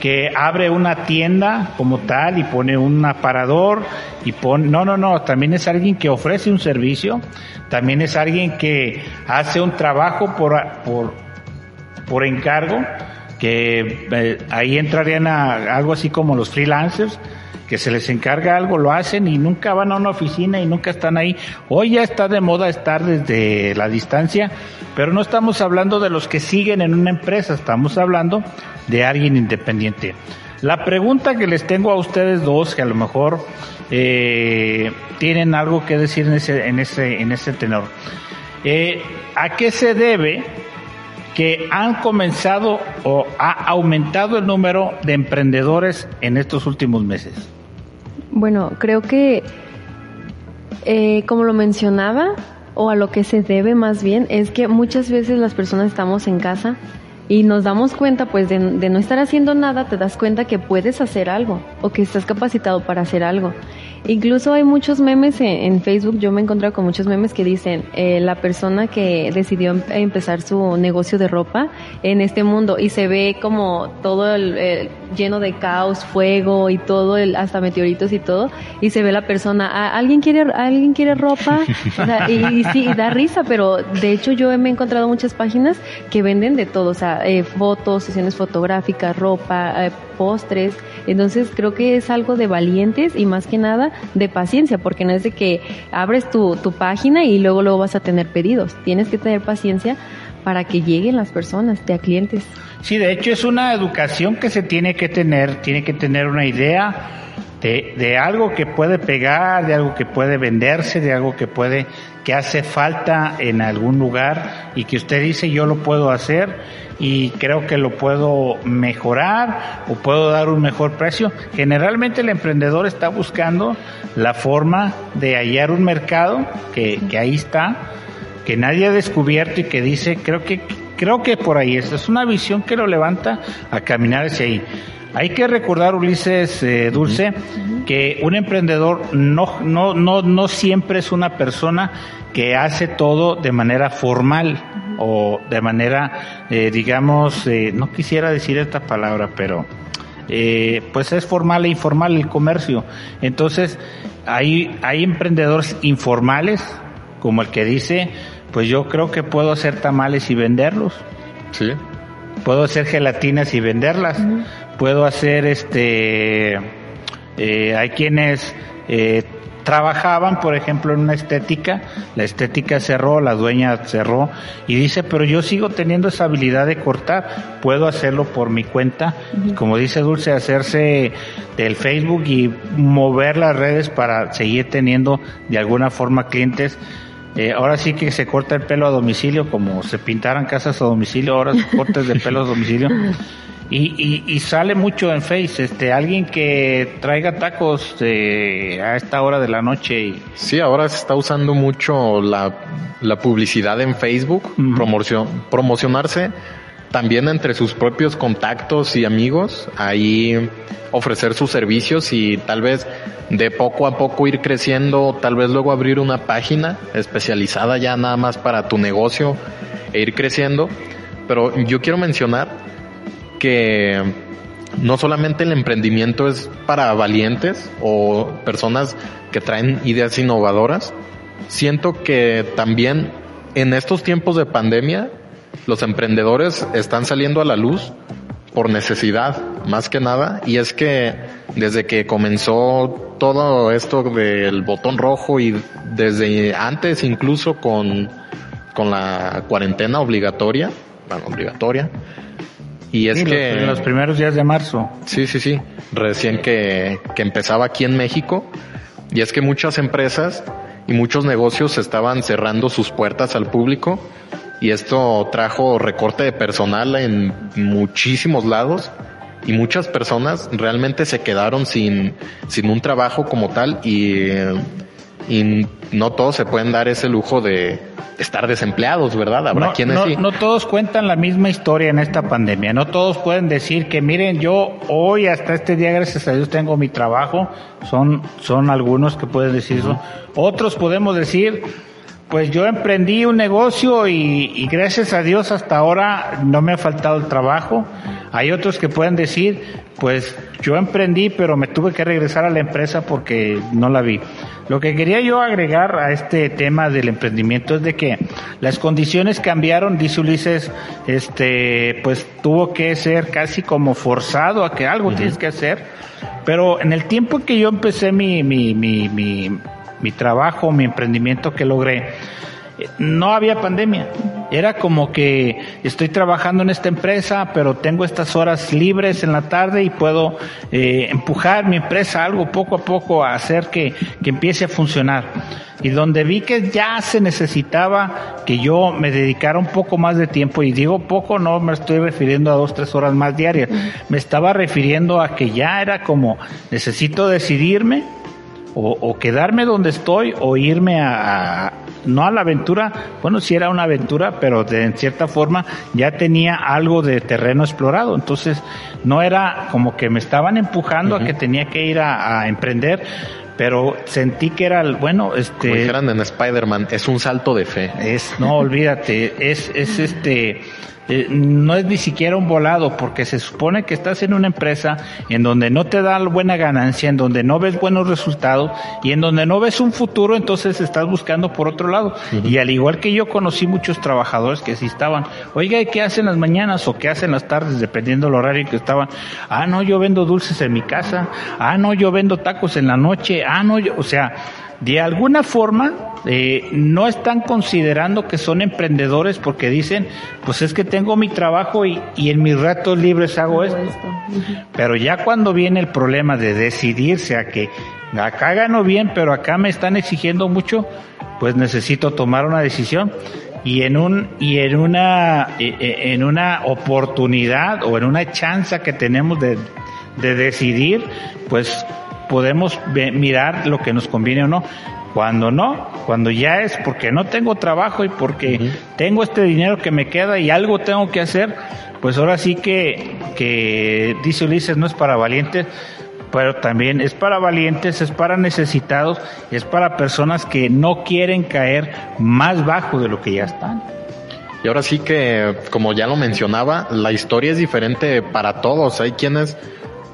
que abre una tienda como tal y pone un aparador y pone, no, no, no, también es alguien que ofrece un servicio, también es alguien que hace un trabajo por, por, por encargo, que eh, ahí entrarían a algo así como los freelancers, que se les encarga algo, lo hacen y nunca van a una oficina y nunca están ahí. Hoy ya está de moda estar desde la distancia, pero no estamos hablando de los que siguen en una empresa, estamos hablando de alguien independiente. La pregunta que les tengo a ustedes dos, que a lo mejor eh, tienen algo que decir en ese, en ese, en ese tenor, eh, ¿a qué se debe que han comenzado o ha aumentado el número de emprendedores en estos últimos meses? Bueno, creo que, eh, como lo mencionaba, o a lo que se debe más bien, es que muchas veces las personas estamos en casa y nos damos cuenta pues de, no estar haciendo nada, te das cuenta que puedes hacer algo o que estás capacitado para hacer algo. Incluso hay muchos memes en, Facebook, yo me he encontrado con muchos memes que dicen, eh, la persona que decidió em, empezar su negocio de ropa en este mundo y se ve como todo el, lleno de caos, fuego y todo, el, hasta meteoritos y todo, y se ve la persona, ah, ¿alguien quiere, ¿alguien quiere ropa? y, sí, da risa, pero de hecho yo me he encontrado muchas páginas que venden de todo, o sea, eh, fotos, sesiones fotográficas, ropa, eh, postres, entonces creo que es algo de valientes y más que nada de paciencia, porque no es de que abres tu, tu página y luego luego vas a tener pedidos. Tienes que tener paciencia para que lleguen las personas, de a clientes. Sí, de hecho es una educación que se tiene que tener, tiene que tener una idea de, de, algo que puede pegar, de algo que puede venderse, de algo que puede, que hace falta en algún lugar y que usted dice yo lo puedo hacer y creo que lo puedo mejorar o puedo dar un mejor precio. Generalmente el emprendedor está buscando la forma de hallar un mercado que, que ahí está, que nadie ha descubierto y que dice, creo que, creo que por ahí es. Es una visión que lo levanta a caminar hacia ahí. Hay que recordar, Ulises eh, Dulce, que un emprendedor no, no, no, no siempre es una persona que hace todo de manera formal o de manera, eh, digamos, eh, no quisiera decir esta palabra, pero eh, pues es formal e informal el comercio. Entonces, hay, hay emprendedores informales, como el que dice, pues yo creo que puedo hacer tamales y venderlos. Sí. Puedo hacer gelatinas y venderlas. Puedo hacer este, hay quienes trabajaban, por ejemplo, en una estética, la estética cerró, la dueña cerró y dice, pero yo sigo teniendo esa habilidad de cortar, puedo hacerlo por mi cuenta, como dice Dulce, hacerse del Facebook y mover las redes para seguir teniendo de alguna forma clientes. Eh, ahora sí que se corta el pelo a domicilio, como se pintaran casas a domicilio, ahora se cortes de pelo a domicilio. Y, y, sale mucho en Face, este, alguien que traiga tacos eh, a esta hora de la noche. Y... Sí, ahora se está usando mucho la, la publicidad en Facebook, promocionarse también entre sus propios contactos y amigos, ahí ofrecer sus servicios y tal vez de poco a poco ir creciendo, tal vez luego abrir una página especializada ya nada más para tu negocio e ir creciendo. Pero yo quiero mencionar que no solamente el emprendimiento es para valientes o personas que traen ideas innovadoras, siento que también en estos tiempos de pandemia los emprendedores están saliendo a la luz por necesidad, más que nada, y es que desde que comenzó todo esto del botón rojo y desde antes incluso con, con la cuarentena obligatoria, bueno, obligatoria, y es que... en los primeros días de marzo. Sí, sí, sí. Recién que, que empezaba aquí en México. Y es que muchas empresas y muchos negocios estaban cerrando sus puertas al público y esto trajo recorte de personal en muchísimos lados y muchas personas realmente se quedaron sin, sin un trabajo como tal y y no todos se pueden dar ese lujo de estar desempleados, ¿verdad? Habrá no, quienes sí. No todos cuentan la misma historia en esta pandemia. No todos pueden decir que, miren, yo hoy hasta este día, gracias a Dios, tengo mi trabajo. Son, son algunos que pueden decir eso. Otros podemos decir, pues yo emprendí un negocio y, y, gracias a Dios hasta ahora no me ha faltado el trabajo. Hay otros que pueden decir, pues yo emprendí pero me tuve que regresar a la empresa porque no la vi. Lo que quería yo agregar a este tema del emprendimiento es de que las condiciones cambiaron, dice Ulises, este, pues tuvo que ser casi como forzado a que algo tienes que hacer. Pero en el tiempo que yo empecé mi, mi, mi, mi, mi trabajo, mi emprendimiento que logré, no había pandemia. Era como que estoy trabajando en esta empresa, pero tengo estas horas libres en la tarde y puedo eh, empujar mi empresa algo poco a poco a hacer que, que empiece a funcionar. Y donde vi que ya se necesitaba que yo me dedicara un poco más de tiempo, y digo poco, no me estoy refiriendo a dos, tres horas más diarias, me estaba refiriendo a que ya era como necesito decidirme o, quedarme donde estoy o irme a, no a la aventura, bueno, sí era una aventura, pero de, en cierta forma ya tenía algo de terreno explorado, entonces no era como que me estaban empujando a que tenía que ir a, emprender, pero sentí que era bueno este como dijeran en Spider-Man es un salto de fe. Es no olvídate es es este eh, no es ni siquiera un volado, porque se supone que estás en una empresa en donde no te da buena ganancia, en donde no ves buenos resultados y en donde no ves un futuro, entonces estás buscando por otro lado. Y al igual que yo conocí muchos trabajadores que sí estaban, oiga, ¿y qué hacen las mañanas o qué hacen las tardes, dependiendo del horario que estaban? Ah, no, yo vendo dulces en mi casa. Ah, no, yo vendo tacos en la noche. Ah, no, yo, o sea, de alguna forma eh, no están considerando que son emprendedores porque dicen, pues es que tengo mi trabajo y, y en mis ratos libres hago esto. Pero ya cuando viene el problema de decidirse a que acá gano bien, pero acá me están exigiendo mucho, pues necesito tomar una decisión y en un y en una eh, eh, en una oportunidad o en una chance que tenemos de, de decidir, pues podemos mirar lo que nos conviene o no. Cuando no, cuando ya es porque no tengo trabajo y porque tengo este dinero que me queda y algo tengo que hacer, pues ahora sí que, que dice Ulises, no es para valientes, pero también es para valientes, es para necesitados, es para personas que no quieren caer más bajo de lo que ya están. Y ahora sí que, como ya lo mencionaba, la historia es diferente para todos. Hay quienes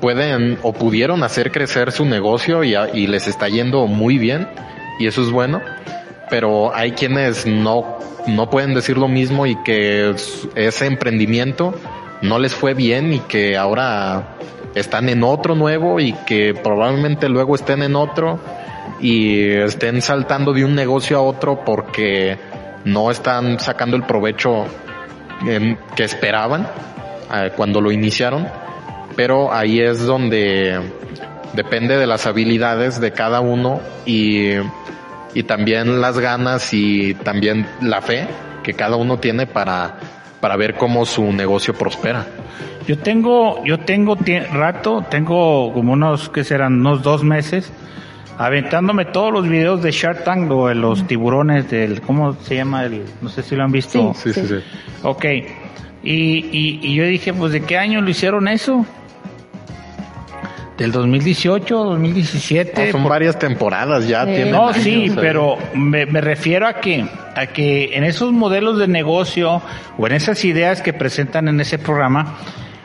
pueden o pudieron hacer crecer su negocio y, les está yendo muy bien y eso es bueno, pero hay quienes no, no pueden decir lo mismo y que ese emprendimiento no les fue bien y que ahora están en otro nuevo y que probablemente luego estén en otro y estén saltando de un negocio a otro porque no están sacando el provecho que esperaban eh, cuando lo iniciaron, pero ahí es donde depende de las habilidades de cada uno y, y también las ganas y también la fe que cada uno tiene para, para ver cómo su negocio prospera. Yo tengo, yo tengo rato, tengo como unos, que serán? Unos dos meses, aventándome todos los videos de Shark Tank o de los tiburones del, ¿cómo se llama? El, no sé si lo han visto. Sí, sí, sí. Ok. Y, y, y yo dije, pues, ¿de qué año lo hicieron eso? Del 2018, 2017. son varias temporadas ya. no, sí, pero me, me, refiero a que, a que en esos modelos de negocio o en esas ideas que presentan en ese programa,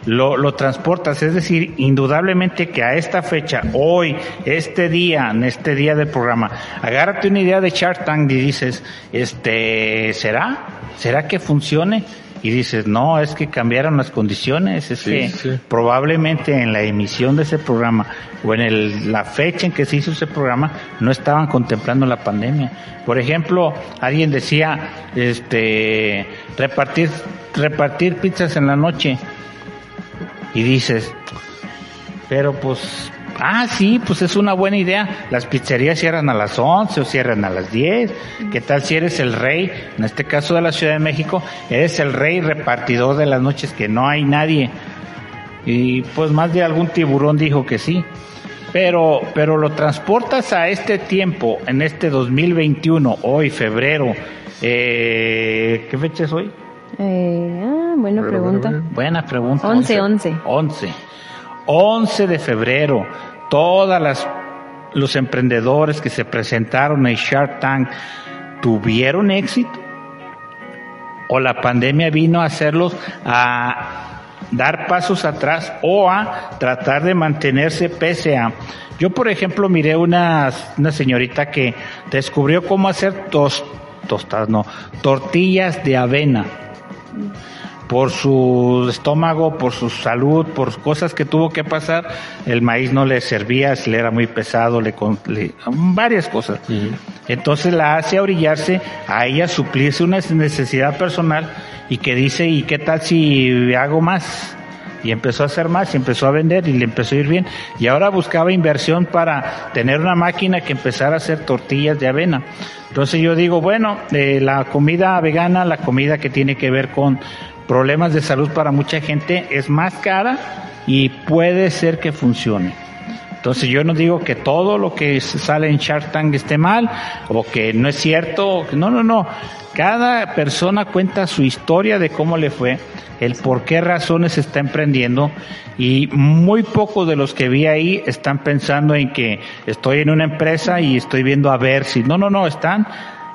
lo, lo transportas. Es decir, indudablemente que a esta fecha, hoy, este día, en este día del programa, agárrate una idea de Shark Tank y dices, este, ¿será? ¿Será que funcione? Y dices, no, es que cambiaron las condiciones, es que probablemente en la emisión de ese programa o en el, la fecha en que se hizo ese programa no estaban contemplando la pandemia. Por ejemplo, alguien decía, este, repartir, repartir pizzas en la noche y dices, pero pues Ah, sí, pues es una buena idea. Las pizzerías cierran a las 11 o cierran a las 10. ¿Qué tal si eres el rey? En este caso de la Ciudad de México, eres el rey repartidor de las noches que no hay nadie. Y pues más de algún tiburón dijo que sí. Pero, pero lo transportas a este tiempo, en este 2021, hoy, febrero. Eh, ¿Qué fecha es hoy? Eh, ah, buena pregunta. Buena pregunta. 11, 11. 11. 11 de febrero, todas las los emprendedores que se presentaron en Shark Tank tuvieron éxito o la pandemia vino a hacerlos a dar pasos atrás o a tratar de mantenerse pese a yo por ejemplo miré una, una señorita que descubrió cómo hacer tos, tostadas no tortillas de avena por su estómago, por su salud, por cosas que tuvo que pasar, el maíz no le servía, si le era muy pesado, le, varias cosas. Entonces la hace orillarse a ella suplirse una necesidad personal y que dice, ¿y qué tal si hago más? y empezó a hacer más y empezó a vender y le empezó a ir bien y ahora buscaba inversión para tener una máquina que empezara a hacer tortillas de avena. Entonces yo digo, bueno, eh, la comida vegana, la comida que tiene que ver con problemas de salud para mucha gente es más cara y puede ser que funcione. Entonces yo no digo que todo lo que sale en Shark Tank esté mal o que no es cierto. No, no, no. Cada persona cuenta su historia de cómo le fue, el por qué razones está emprendiendo y muy pocos de los que vi ahí están pensando en que estoy en una empresa y estoy viendo a ver si. No, no, no. Están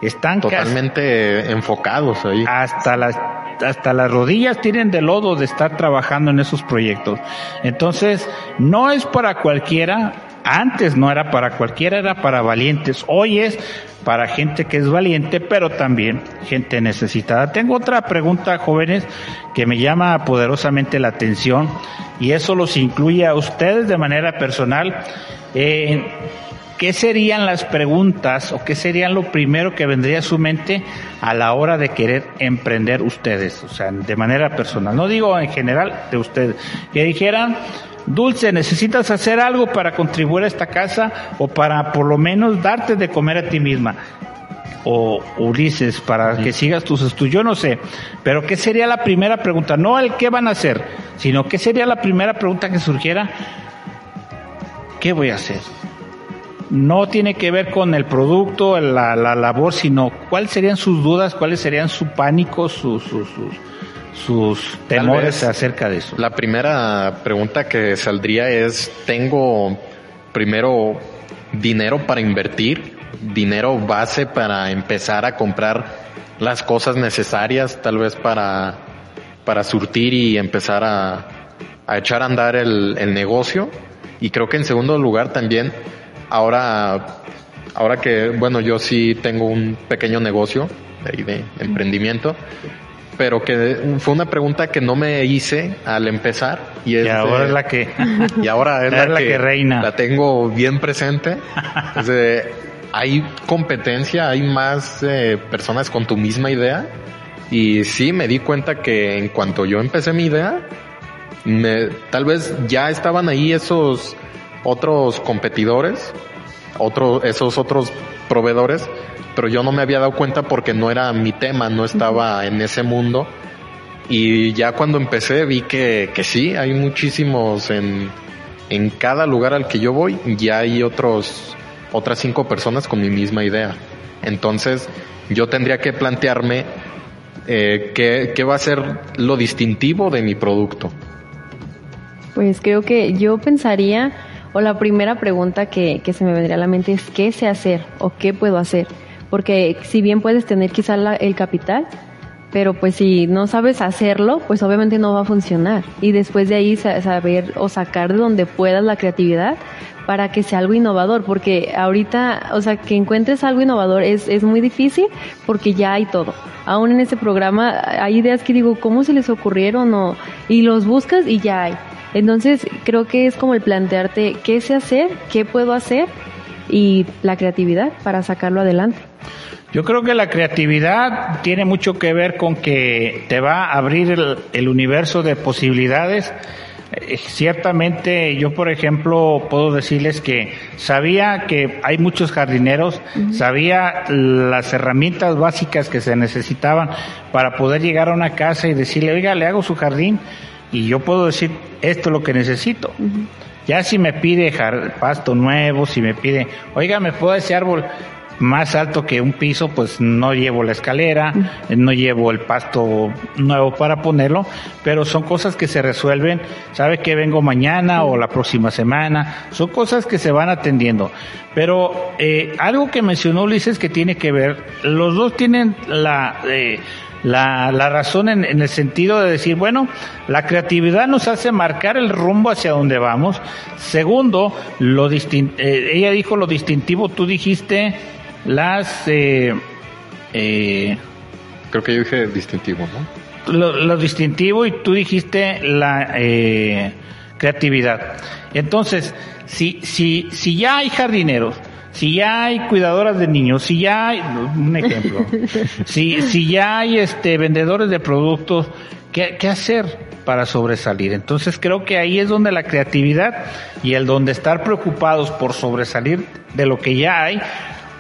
están totalmente enfocados ahí. Hasta las hasta las rodillas tienen de lodo de estar trabajando en esos proyectos. Entonces, no es para cualquiera, antes no era para cualquiera, era para valientes. Hoy es para gente que es valiente, pero también gente necesitada. Tengo otra pregunta, jóvenes, que me llama poderosamente la atención y eso los incluye a ustedes de manera personal. Eh, ¿qué serían las preguntas o qué serían lo primero que vendría a su mente a la hora de querer emprender ustedes? O sea, de manera personal. No digo en general de ustedes. Que dijeran, Dulce, necesitas hacer algo para contribuir a esta casa o para por lo menos darte de comer a ti misma. O Ulises, para que sigas tus estudios. Yo no sé, pero ¿qué sería la primera pregunta? No el qué van a hacer, sino qué sería la primera pregunta que surgiera. ¿Qué voy a hacer? No tiene que ver con el producto, la, la labor, sino cuáles serían sus dudas, cuáles serían su pánico, sus, sus, sus, temores acerca de eso. La primera pregunta que saldría es, ¿tengo primero dinero para invertir? ¿Dinero base para empezar a comprar las cosas necesarias, tal vez para, para surtir y empezar a, a echar a andar el, el negocio? Y creo que en segundo lugar también ahora, ahora que, bueno, yo sí tengo un pequeño negocio de, de emprendimiento, pero que fue una pregunta que no me hice al empezar. Y, ahora es la que... Y ahora es, la, que, reina. La tengo bien presente. hay competencia, hay más eh, personas con tu misma idea. Y sí, me di cuenta que en cuanto yo empecé mi idea, me, tal vez ya estaban ahí esos otros competidores, otros, esos otros proveedores, pero yo no me había dado cuenta porque no era mi tema, no estaba en ese mundo. Y ya cuando empecé vi que, que sí, hay muchísimos en, en cada lugar al que yo voy, ya hay otros, otras cinco personas con mi misma idea. Entonces, yo tendría que plantearme eh, qué, qué va a ser lo distintivo de mi producto. Pues creo que yo pensaría, o la primera pregunta que, que se me vendría a la mente es qué sé hacer o qué puedo hacer porque si bien puedes tener quizá el capital, pero pues si no sabes hacerlo, pues obviamente no va a funcionar. Y después de ahí saber o sacar de donde puedas la creatividad para que sea algo innovador, porque ahorita, o sea, que encuentres algo innovador es, es muy difícil porque ya hay todo. Aún en este programa hay ideas que digo, ¿cómo se les ocurrieron? O, y los buscas y ya hay. Entonces creo que es como el plantearte qué sé hacer, qué puedo hacer y la creatividad para sacarlo adelante. Yo creo que la creatividad tiene mucho que ver con que te va a abrir el, universo de posibilidades. Eh, ciertamente yo, por ejemplo, puedo decirles que sabía que hay muchos jardineros, sabía las herramientas básicas que se necesitaban para poder llegar a una casa y decirle, oiga, le hago su jardín y yo puedo decir, esto es lo que necesito. Ya si me pide pasto nuevo, si me pide, oiga, ¿me puedo ese árbol? más alto que un piso, pues no llevo la escalera, no llevo el pasto nuevo para ponerlo, pero son cosas que se resuelven, sabe que vengo mañana o la próxima semana, son cosas que se van atendiendo. Pero eh, algo que mencionó Ulises que tiene que ver, los dos tienen la... Eh, la, la razón en, el sentido de decir, bueno, la creatividad nos hace marcar el rumbo hacia donde vamos. Segundo, lo distin eh, ella dijo lo distintivo, tú dijiste las... Eh, eh, Creo que yo dije distintivo, ¿no? Lo, lo distintivo y tú dijiste la creatividad. Entonces, si, si, si ya hay jardineros, si ya hay cuidadoras de niños, si ya hay, un ejemplo, si, si ya hay este, vendedores de productos, ¿qué, ¿qué hacer para sobresalir? Entonces creo que ahí es donde la creatividad y el donde estar preocupados por sobresalir de lo que ya hay,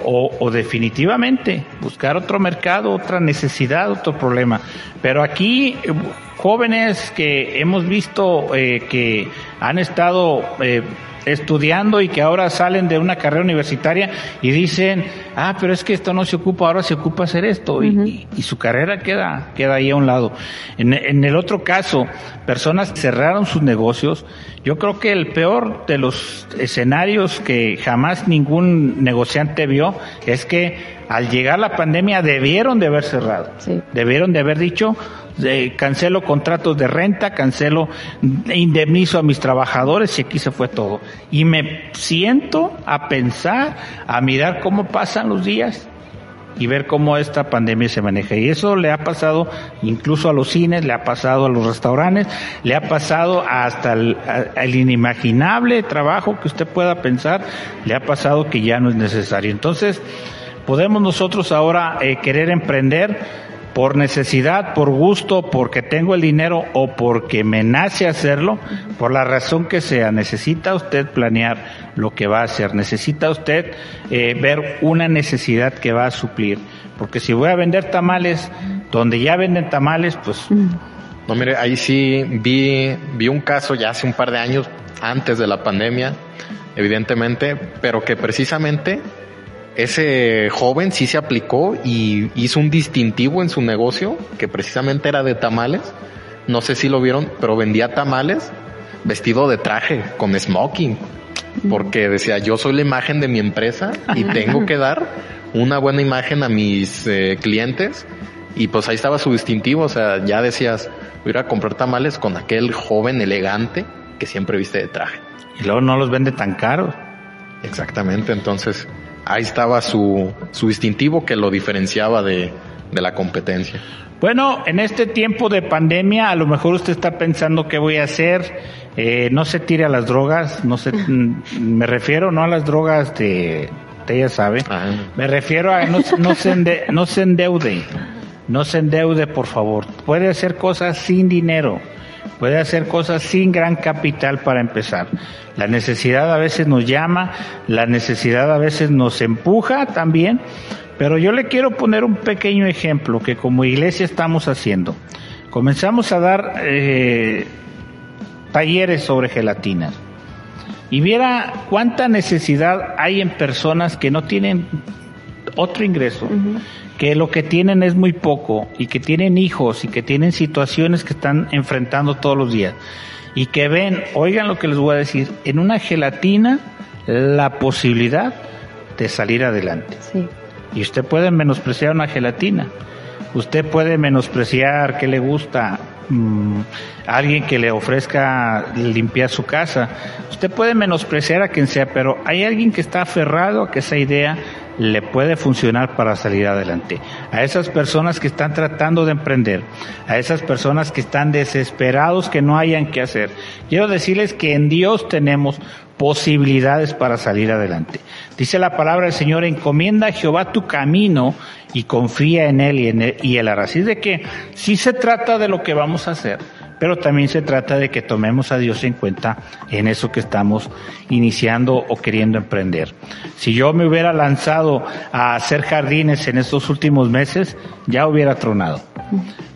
o, o, definitivamente buscar otro mercado, otra necesidad, otro problema. Pero aquí eh, jóvenes que hemos visto eh, que han estado eh, estudiando y que ahora salen de una carrera universitaria y dicen, ah, pero es que esto no se ocupa, ahora se ocupa hacer esto y, su carrera queda, queda ahí a un lado. En, en, el otro caso, personas cerraron sus negocios. Yo creo que el peor de los escenarios que jamás ningún negociante vio es que al llegar la pandemia debieron de haber cerrado. Debieron de haber dicho, cancelo contratos de renta, cancelo, indemnizo a mis trabajadores y aquí se fue todo. Y me siento a pensar, a mirar cómo pasan los días y ver cómo esta pandemia se maneja. Y eso le ha pasado incluso a los cines, le ha pasado a los restaurantes, le ha pasado hasta el, el inimaginable trabajo que usted pueda pensar, le ha pasado que ya no es necesario. Entonces, podemos nosotros ahora eh, querer emprender por necesidad, por gusto, porque tengo el dinero o porque me nace hacerlo, por la razón que sea, necesita usted planear lo que va a hacer, necesita usted eh, ver una necesidad que va a suplir, porque si voy a vender tamales donde ya venden tamales, pues... No, mire, ahí sí vi, vi un caso ya hace un par de años, antes de la pandemia, evidentemente, pero que precisamente ese joven sí se aplicó y hizo un distintivo en su negocio, que precisamente era de tamales. No sé si lo vieron, pero vendía tamales vestido de traje, con smoking. Porque decía, yo soy la imagen de mi empresa y tengo que dar una buena imagen a mis eh, clientes. Y pues ahí estaba su distintivo, o sea, ya decías, voy a ir a comprar tamales con aquel joven elegante que siempre viste de traje. Y luego no los vende tan caros. Exactamente, entonces ahí estaba su, su distintivo que lo diferenciaba de, de la competencia. Bueno, en este tiempo de pandemia, a lo mejor usted está pensando qué voy a hacer. Eh, no se tire a las drogas, no se, mm, me refiero no a las drogas de, usted ya sabe, ah. me refiero a no, no, se no se endeude, no se endeude por favor. Puede hacer cosas sin dinero, puede hacer cosas sin gran capital para empezar. La necesidad a veces nos llama, la necesidad a veces nos empuja también pero yo le quiero poner un pequeño ejemplo que como iglesia estamos haciendo. Comenzamos a dar eh, talleres sobre gelatinas. Y viera cuánta necesidad hay en personas que no tienen otro ingreso, que lo que tienen es muy poco y que tienen hijos y que tienen situaciones que están enfrentando todos los días y que ven, oigan lo que les voy a decir, en una gelatina la posibilidad de salir adelante. Sí. Y usted puede menospreciar una gelatina. Usted puede menospreciar que le gusta mm, alguien que le ofrezca limpiar su casa. Usted puede menospreciar a quien sea, pero hay alguien que está aferrado a que esa idea le puede funcionar para salir adelante. A esas personas que están tratando de emprender, a esas personas que están desesperados que no hayan que hacer. Quiero decirles que en Dios tenemos posibilidades para salir adelante. Dice la palabra del Señor, encomienda a Jehová tu camino y confía en Él y, en él, y Él hará. De que si se trata de lo que vamos a hacer, pero también se trata de que tomemos a Dios en cuenta en eso que estamos iniciando o queriendo emprender. Si yo me hubiera lanzado a hacer jardines en estos últimos meses, ya hubiera tronado.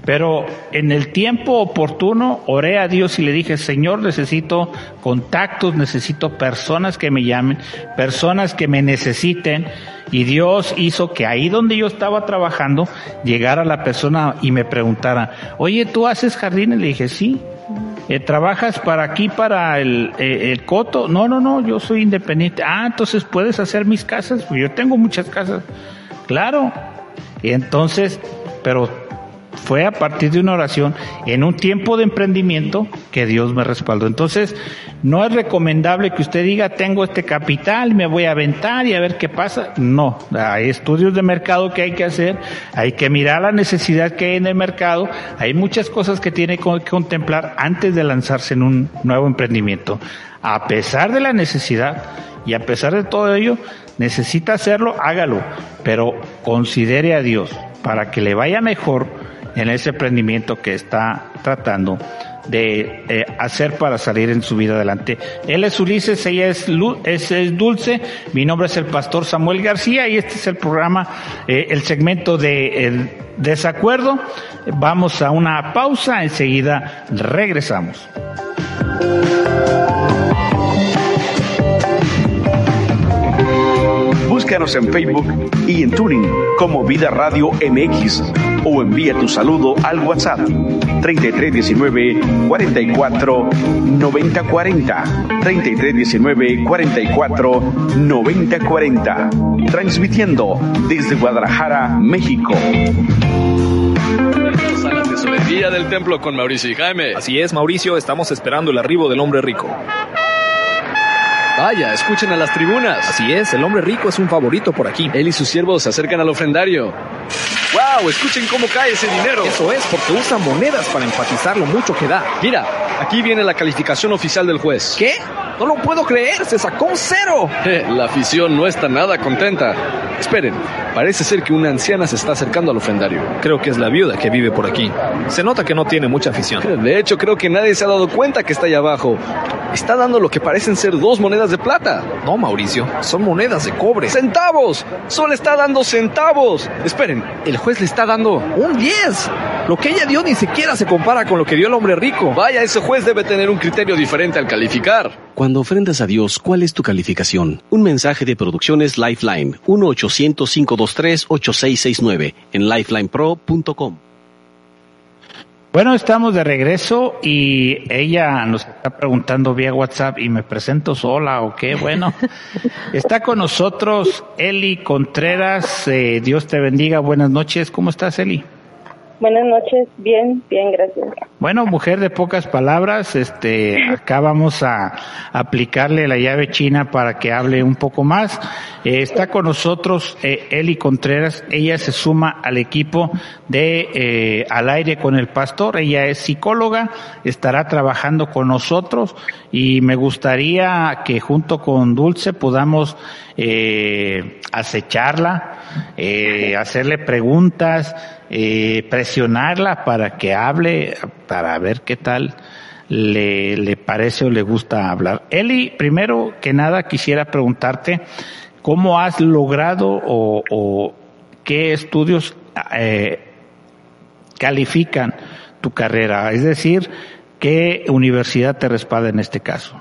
Pero en el tiempo oportuno oré a Dios y le dije, Señor, necesito contactos, necesito personas que me llamen, personas que me necesiten. Y Dios hizo que ahí donde yo estaba trabajando llegara la persona y me preguntara, oye, ¿tú haces jardines? Le dije, sí. Eh, ¿Trabajas para aquí, para el, eh, el coto? No, no, no, yo soy independiente. Ah, entonces puedes hacer mis casas. Pues yo tengo muchas casas. Claro. Y entonces, pero fue a partir de una oración en un tiempo de emprendimiento que Dios me respaldó. Entonces, no es recomendable que usted diga, tengo este capital, me voy a aventar y a ver qué pasa. No, hay estudios de mercado que hay que hacer, hay que mirar la necesidad que hay en el mercado, hay muchas cosas que tiene que contemplar antes de lanzarse en un nuevo emprendimiento. A pesar de la necesidad y a pesar de todo ello, necesita hacerlo, hágalo, pero considere a Dios para que le vaya mejor en ese emprendimiento que está tratando de eh, hacer para salir en su vida adelante. Él es Ulises, ella es, es, Dulce, mi nombre es el pastor Samuel García y este es el programa, eh, el segmento de desacuerdo. Vamos a una pausa, enseguida regresamos. Búscanos en Facebook y en Tuning como Vida Radio MX o envía tu saludo al WhatsApp 3319 44 90 40 3319 44 90 40 transmitiendo desde Guadalajara, México. A la tesorería del templo con Mauricio y Jaime. Así es, Mauricio, estamos esperando el arribo del hombre rico. Vaya, escuchen a las tribunas. Así es, el hombre rico es un favorito por aquí. Él y sus siervos se acercan al ofrendario. ¡Wow! Escuchen cómo cae ese dinero. Eso es, porque usa monedas para enfatizar lo mucho que da. Mira, aquí viene la calificación oficial del juez. ¿Qué? No lo puedo creer, se sacó un cero. la afición no está nada contenta. Esperen, parece ser que una anciana se está acercando al ofrendario. Creo que es la viuda que vive por aquí. Se nota que no tiene mucha afición. De hecho, creo que nadie se ha dado cuenta que está allá abajo. Está dando lo que parecen ser dos monedas de plata. No, Mauricio, son monedas de cobre. ¡Centavos! Solo está dando centavos. Esperen, el juez le está dando un 10. Lo que ella dio ni siquiera se compara con lo que dio el hombre rico. Vaya, ese juez debe tener un criterio diferente al calificar. Cuando ofrendas a Dios, ¿cuál es tu calificación? Un mensaje de Producciones Lifeline, 1-800-523-8669, en lifelinepro.com. Bueno, estamos de regreso y ella nos está preguntando vía WhatsApp y me presento sola o qué. Bueno, está con nosotros Eli Contreras. Eh, Dios te bendiga. Buenas noches. ¿Cómo estás, Eli? Buenas noches. Bien, bien, gracias. Bueno, mujer de pocas palabras, este, acá vamos a aplicarle la llave china para que hable un poco más. Eh, está con nosotros eh, Eli Contreras, ella se suma al equipo de eh, Al aire con el pastor, ella es psicóloga, estará trabajando con nosotros y me gustaría que junto con Dulce podamos eh, acecharla, eh, hacerle preguntas, eh, presionarla para que hable, para ver qué tal le, le parece o le gusta hablar. Eli, primero que nada quisiera preguntarte cómo has logrado o, o qué estudios eh, califican tu carrera, es decir, qué universidad te respalda en este caso.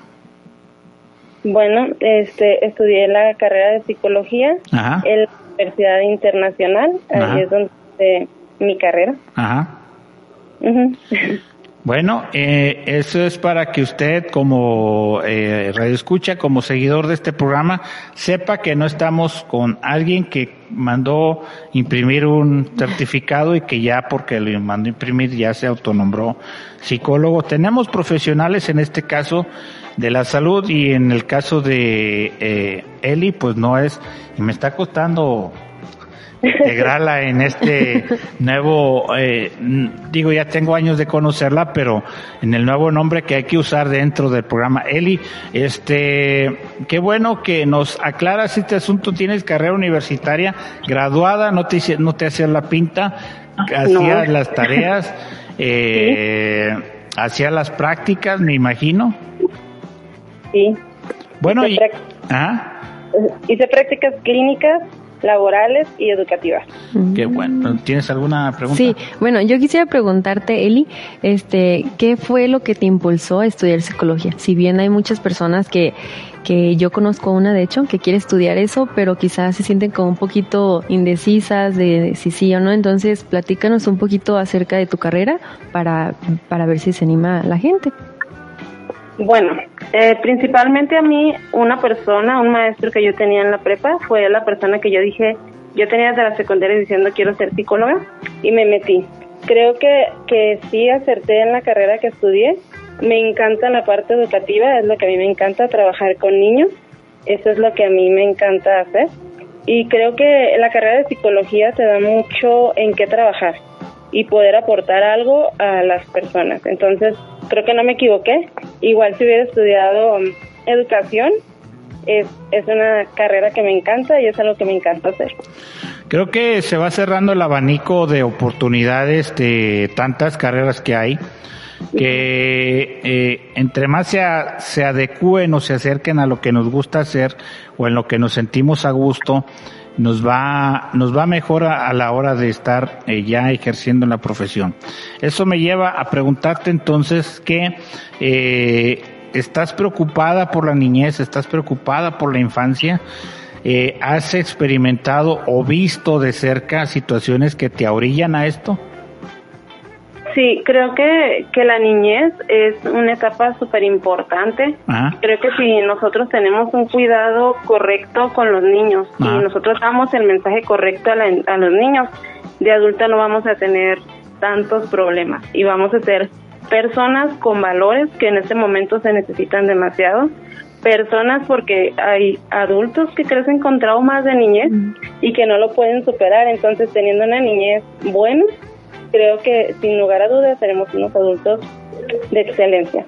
Bueno, este, estudié la carrera de psicología en la Universidad Internacional, ahí es donde mi carrera. Ajá. Bueno, eh, eso es para que usted como eh, radioescucha, como seguidor de este programa, sepa que no estamos con alguien que mandó imprimir un certificado y que ya porque lo mandó imprimir ya se autonombró psicólogo. Tenemos profesionales en este caso de la salud y en el caso de eh, Eli pues no es, y me está costando integrarla en este nuevo, eh, digo, ya tengo años de conocerla, pero en el nuevo nombre que hay que usar dentro del programa. Eli, este, qué bueno que nos aclaras este asunto. Tienes carrera universitaria, graduada, no te, no te hacías la pinta, hacías las tareas, eh, hacías las prácticas, me imagino. Sí. Bueno, y, hice prácticas clínicas laborales y educativas. Qué bueno. ¿Tienes alguna pregunta? Sí, bueno, yo quisiera preguntarte, Eli, este, ¿qué fue lo que te impulsó a estudiar psicología? Si bien hay muchas personas que, que yo conozco una, de hecho, que quiere estudiar eso, pero quizás se sienten como un poquito indecisas de, si sí o no. Entonces, platícanos un poquito acerca de tu carrera para, para ver si se anima la gente. Bueno, eh, principalmente a mí, una persona, un maestro que yo tenía en la prepa, fue la persona que yo dije, yo tenía desde la secundaria diciendo quiero ser psicóloga y me metí. Creo que, que sí acerté en la carrera que estudié. Me encanta la parte educativa, es lo que a mí me encanta, trabajar con niños. Eso es lo que a mí me encanta hacer. Y creo que la carrera de psicología te da mucho en qué trabajar y poder aportar algo a las personas. Entonces, creo que no me equivoqué. Igual si hubiera estudiado um, educación, es, es una carrera que me encanta y es algo que me encanta hacer. Creo que se va cerrando el abanico de oportunidades de tantas carreras que hay, que eh, entre más se, se adecúen o se acerquen a lo que nos gusta hacer o en lo que nos sentimos a gusto, nos va, nos va mejor a, la hora de estar eh, ya ejerciendo en la profesión. Eso me lleva a preguntarte entonces que eh, estás preocupada por la niñez, estás preocupada por la infancia, eh, ¿has experimentado o visto de cerca situaciones que te orillan a esto? Sí, creo que, que la niñez es una etapa súper importante. Creo que si nosotros tenemos un cuidado correcto con los niños y nosotros damos el mensaje correcto a, a los niños, de adulta no vamos a tener tantos problemas y vamos a ser personas con valores que en este momento se necesitan demasiado. Personas porque hay adultos que crecen con traumas de niñez y que no lo pueden superar. Entonces teniendo una niñez buena creo que sin lugar a dudas seremos unos adultos de excelencia.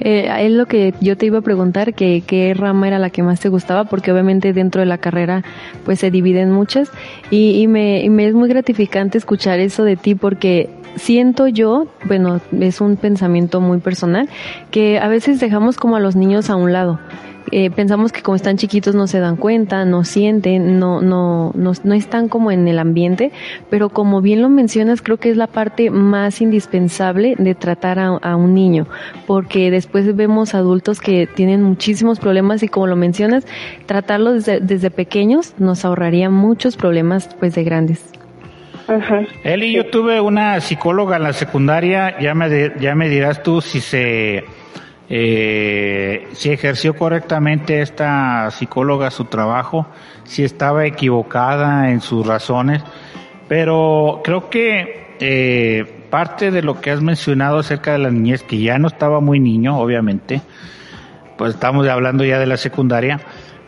Eh, es lo que yo te iba a preguntar, que qué rama era la que más te gustaba, porque obviamente dentro de la carrera pues se dividen muchas. Y, y, me, y me es muy gratificante escuchar eso de ti porque siento yo, bueno, es un pensamiento muy personal, que a veces dejamos como a los niños a un lado eh, pensamos que como están chiquitos no se dan cuenta, no sienten, no, no, no, no están como en el ambiente, pero como bien lo mencionas, creo que es la parte más indispensable de tratar a, a un niño, porque después vemos adultos que tienen muchísimos problemas y como lo mencionas, tratarlos desde, desde pequeños nos ahorraría muchos problemas pues de grandes. Eli, yo tuve una psicóloga en la secundaria, ya me, ya me dirás tú si se eh, si ejerció correctamente esta psicóloga su trabajo, si estaba equivocada en sus razones, pero creo que eh, parte de lo que has mencionado acerca de la niñez, que ya no estaba muy niño, obviamente, pues estamos hablando ya de la secundaria,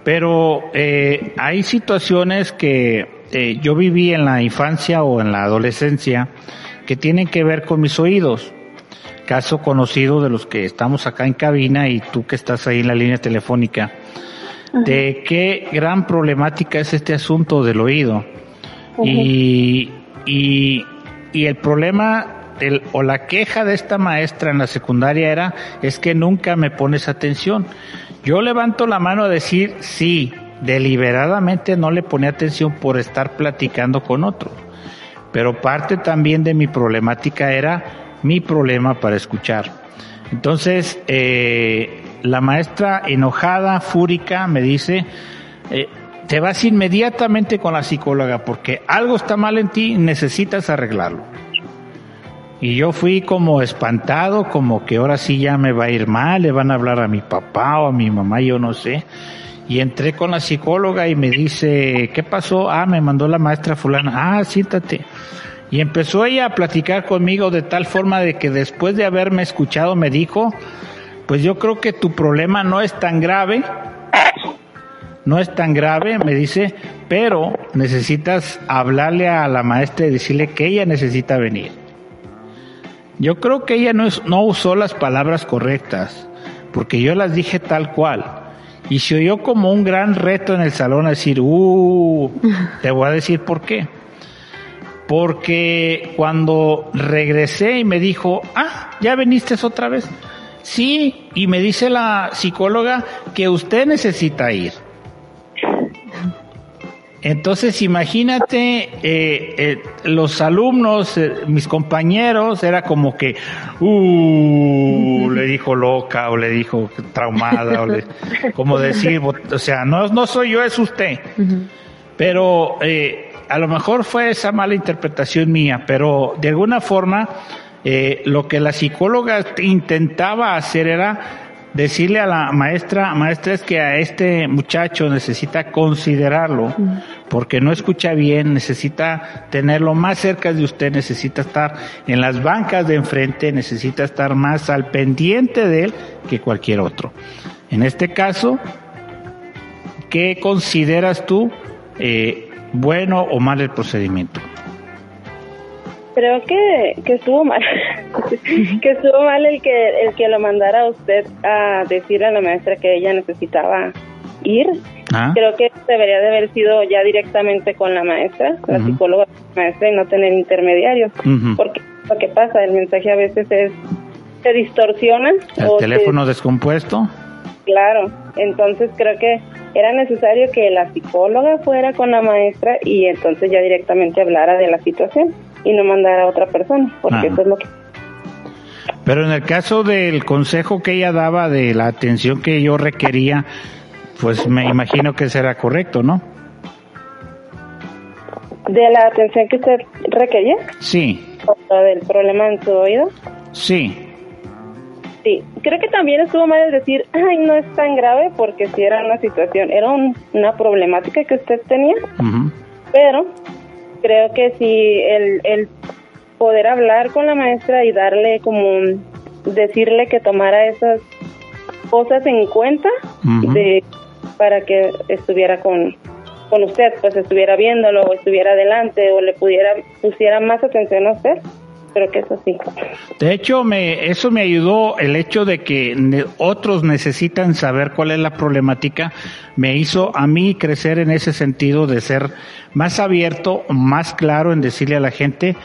pero eh, hay situaciones que eh, yo viví en la infancia o en la adolescencia que tienen que ver con mis oídos. Caso conocido de los que estamos acá en cabina y tú que estás ahí en la línea telefónica, de qué gran problemática es este asunto del oído. y, y, y el problema o la queja de esta maestra en la secundaria era es que nunca me pones atención. Yo levanto la mano a decir sí, deliberadamente no le pone atención por estar platicando con otro. Pero parte también de mi problemática era mi problema para escuchar. Entonces, eh, la maestra enojada, fúrica, me dice, eh, te vas inmediatamente con la psicóloga porque algo está mal en ti, necesitas arreglarlo. Y yo fui como espantado, como que ahora sí ya me va a ir mal, le van a hablar a mi papá o a mi mamá, yo no sé. Y entré con la psicóloga y me dice, ¿qué pasó? Ah, me mandó la maestra fulana. Ah, siéntate. Y empezó ella a platicar conmigo de tal forma de que después de haberme escuchado me dijo, pues yo creo que tu problema no es tan grave, no es tan grave, me dice, pero necesitas hablarle a la maestra y decirle que ella necesita venir. Yo creo que ella no, no usó las palabras correctas, porque yo las dije tal cual. Y se oyó como un gran reto en el salón a decir, uh, te voy a decir por qué. Porque cuando regresé y me dijo, ah, ya viniste otra vez. Sí, y me dice la psicóloga que usted necesita ir. Entonces, imagínate, eh, eh, los alumnos, eh, mis compañeros, era como que, uh, le dijo loca o le dijo traumada, o le, como decir, o sea, no, no soy yo, es usted. Pero a lo mejor fue esa mala interpretación mía, pero de alguna forma, lo que la psicóloga intentaba hacer era decirle a la maestra, maestra es que a este muchacho necesita considerarlo, porque no escucha bien, necesita tenerlo más cerca de usted, necesita estar en las bancas de enfrente, necesita estar más al pendiente de él que cualquier otro. En este caso, ¿qué consideras tú eh, bueno o mal el procedimiento? creo que, que estuvo mal. Que estuvo mal el que el que lo mandara a usted a decirle a la maestra que ella necesitaba ir. Ah. creo que debería de haber sido ya directamente con la maestra la psicóloga maestra y no tener intermediarios porque lo que pasa el mensaje a veces es se distorsiona el teléfono descompuesto claro entonces creo que era necesario que la psicóloga fuera con la maestra y entonces ya directamente hablara de la situación y no mandar a otra persona, porque eso es lo que... Pero en el caso del consejo que ella daba de la atención que yo requería, pues me imagino que será correcto, ¿no? ¿De la atención que usted requería? Sí. ¿O del problema en su oído? Sí. Sí, creo que también estuvo mal el decir, ay, no es tan grave porque si era una situación, era una problemática que usted tenía, pero creo que sí, el, el poder hablar con la maestra y darle como, decirle que tomara esas cosas en cuenta de, para que estuviera con, con usted, pues estuviera viéndolo o estuviera adelante o le pudiera, pusiera más atención a usted creo que eso sí. De hecho, me, eso me ayudó el hecho de que otros necesitan saber cuál es la problemática, me hizo a mí crecer en ese sentido de ser más abierto, más claro en decirle a la gente,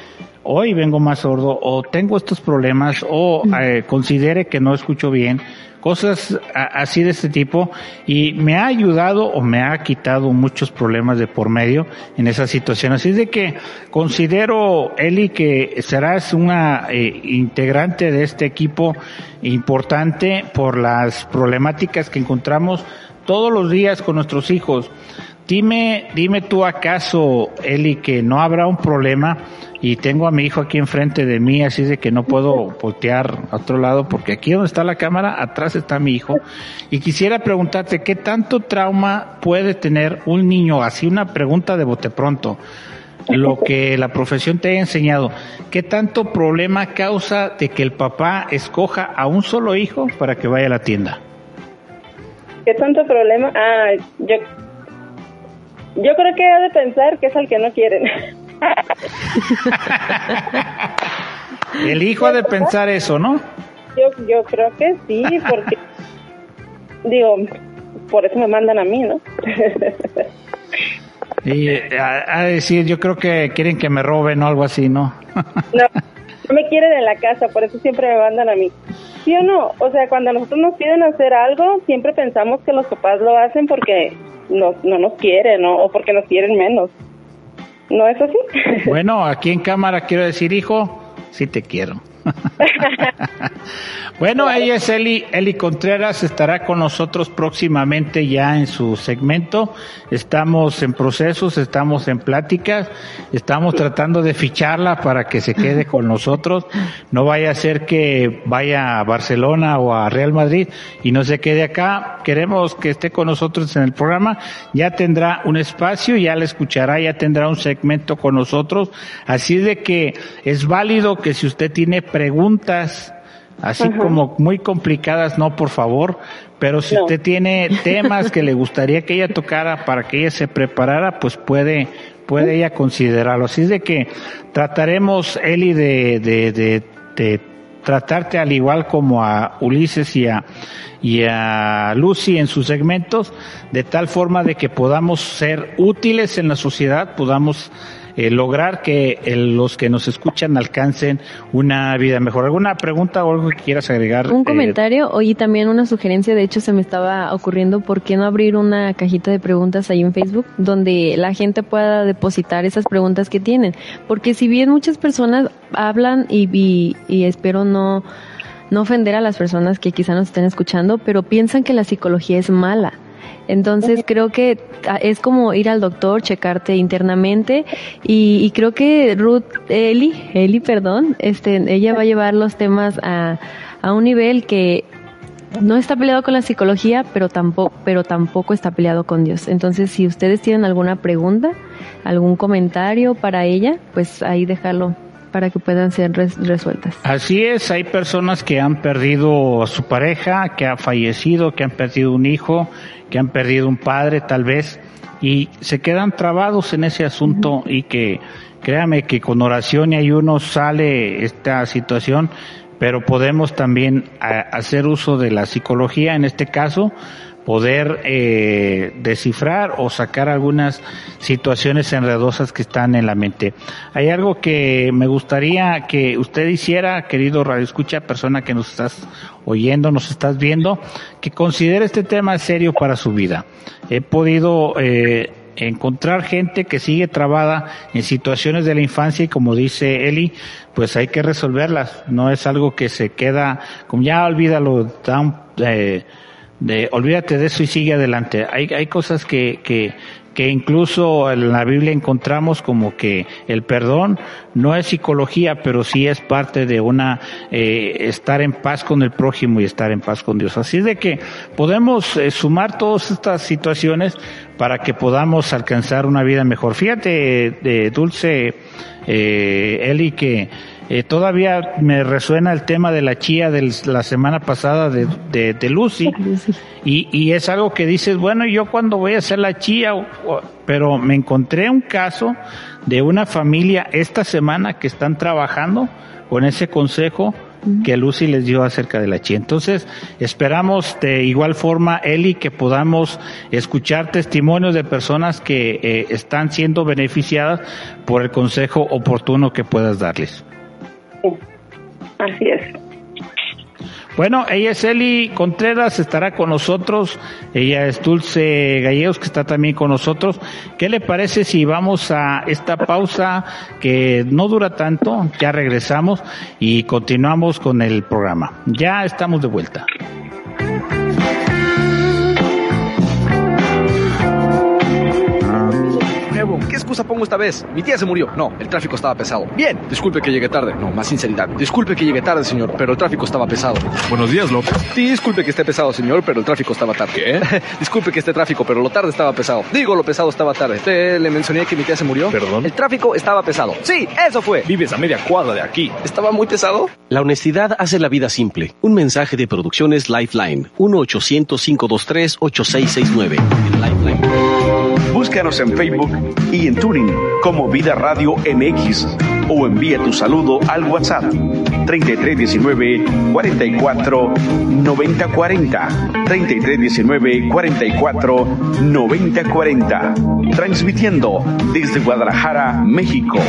hoy vengo más sordo o tengo estos problemas o eh, considere que no escucho bien cosas así de este tipo y me ha ayudado o me ha quitado muchos problemas de por medio en esa situación. Así de que considero, Eli, que serás una eh, integrante de este equipo importante por las problemáticas que encontramos todos los días con nuestros hijos. Dime, dime tú acaso, Eli, que no habrá un problema y tengo a mi hijo aquí enfrente de mí, así de que no puedo voltear a otro lado porque aquí donde está la cámara, atrás está mi hijo. Y quisiera preguntarte, ¿qué tanto trauma puede tener un niño? Así una pregunta de bote pronto. lo que la profesión te haya enseñado, ¿qué tanto problema causa de que el papá escoja a un solo hijo para que vaya a la tienda? ¿Qué tanto problema? Ah, yo, yo creo que ha de pensar que es al que no quieren. el hijo ha de pensar eso, ¿no? Yo, yo creo que sí, porque digo, por eso me mandan a mí, ¿no? y a, decir, yo creo que quieren que me roben o algo así, ¿no? no, no me quieren en la casa, por eso siempre me mandan a mí. ¿Sí o no? O sea, cuando nosotros nos piden hacer algo, siempre pensamos que los papás lo hacen porque no, no nos quieren ¿no? o porque nos quieren menos. ¿No es así? Bueno, aquí en cámara quiero decir, hijo, sí te quiero. bueno, ella es Eli, Eli Contreras, estará con nosotros próximamente ya en su segmento. Estamos en procesos, estamos en pláticas, estamos tratando de ficharla para que se quede con nosotros. No vaya a ser que vaya a Barcelona o a Real Madrid y no se quede acá. Queremos que esté con nosotros en el programa. Ya tendrá un espacio, ya la escuchará, ya tendrá un segmento con nosotros. Así de que es válido que si usted tiene preguntas así como muy complicadas, no, por favor, pero si usted tiene temas que le gustaría que ella tocara para que ella se preparara, pues puede, puede ella considerarlo. Así es de que trataremos, Eli, de, de, de, de tratarte al igual como a Ulises y a, y a Lucy en sus segmentos, de tal forma de que podamos ser útiles en la sociedad, podamos eh, lograr que los que nos escuchan alcancen una vida mejor. ¿Alguna pregunta o algo que quieras agregar? Un eh, comentario y también una sugerencia, de hecho se me estaba ocurriendo, ¿por qué no abrir una cajita de preguntas ahí en Facebook donde la gente pueda depositar esas preguntas que tienen? Porque si bien muchas personas hablan y, y, y espero no no ofender a las personas que quizá nos estén escuchando, pero piensan que la psicología es mala. Entonces creo que es como ir al doctor, checarte internamente y, creo que Ruth, Eli, Eli, perdón, este, ella va a llevar los temas a, a un nivel que no está peleado con la psicología, pero tampoco, pero tampoco está peleado con Dios. Entonces, si ustedes tienen alguna pregunta, algún comentario para ella, pues ahí déjalo para que puedan ser resueltas. Así es, hay personas que han perdido a su pareja, que ha fallecido, que han perdido un hijo, que han perdido un padre tal vez, y se quedan trabados en ese asunto y que créame que con oración y ayuno sale esta situación, pero podemos también hacer uso de la psicología en este caso poder eh, descifrar o sacar algunas situaciones enredosas que están en la mente. Hay algo que me gustaría que usted hiciera, querido Radio Escucha, persona que nos estás oyendo, nos estás viendo, que considere este tema serio para su vida. He podido eh, encontrar gente que sigue trabada en situaciones de la infancia y como dice Eli, pues hay que resolverlas. No es algo que se queda, como ya olvídalo, tan, eh, de olvídate de eso y sigue adelante. Hay, hay cosas que, que, que incluso en la Biblia encontramos como que el perdón no es psicología, pero sí es parte de una eh, estar en paz con el prójimo y estar en paz con Dios. Así de que podemos eh, sumar todas estas situaciones para que podamos alcanzar una vida mejor. Fíjate, de Dulce eh, Eli, que eh, todavía me resuena el tema de la chía de la semana pasada de, de, Lucy. Y, y, es algo que dices, bueno, yo cuando voy a hacer la chía, pero me encontré un caso de una familia esta semana que están trabajando con ese consejo que Lucy les dio acerca de la chía. Entonces, esperamos de igual forma, Eli, que podamos escuchar testimonios de personas que eh, están siendo beneficiadas por el consejo oportuno que puedas darles. Así es. Bueno, ella es Eli Contreras, estará con nosotros. Ella es Dulce Gallegos, que está también con nosotros. ¿Qué le parece si vamos a esta pausa que no dura tanto? Ya regresamos y continuamos con el programa. Ya estamos de vuelta. ¿Qué excusa pongo esta vez? Mi tía se murió. No, el tráfico estaba pesado. Bien, disculpe que llegue tarde. No, más sinceridad. Disculpe que llegue tarde, señor, pero el tráfico estaba pesado. Buenos días, López. Sí, disculpe que esté pesado, señor, pero el tráfico estaba tarde. ¿Qué? disculpe que esté tráfico, pero lo tarde estaba pesado. Digo, lo pesado estaba tarde. ¿Usted le mencioné que mi tía se murió? ¿Perdón? El tráfico estaba pesado. Sí, eso fue. Vives a media cuadra de aquí. ¿Estaba muy pesado? La honestidad hace la vida simple. Un mensaje de Producciones Lifeline. 1-800-523-8669. Búscanos en Facebook y en Turing como Vida Radio MX o envía tu saludo al WhatsApp 3319 44 90 40 3319 44 90 40 transmitiendo desde Guadalajara, México.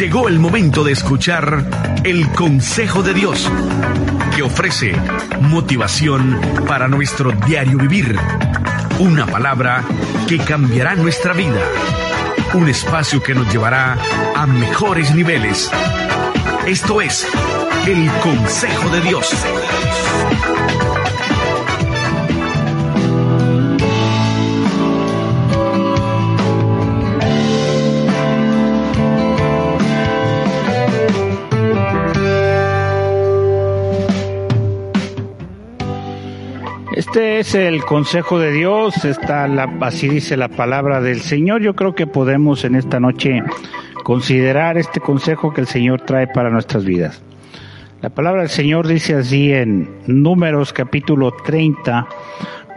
Llegó el momento de escuchar el consejo de Dios, que ofrece motivación para nuestro diario vivir. Una palabra que cambiará nuestra vida. Un espacio que nos llevará a mejores niveles. Esto es el consejo de Dios. Este es el consejo de Dios, está así dice la palabra del Señor. Yo creo que podemos en esta noche considerar este consejo que el Señor trae para nuestras vidas. La palabra del Señor dice así en Números capítulo 30,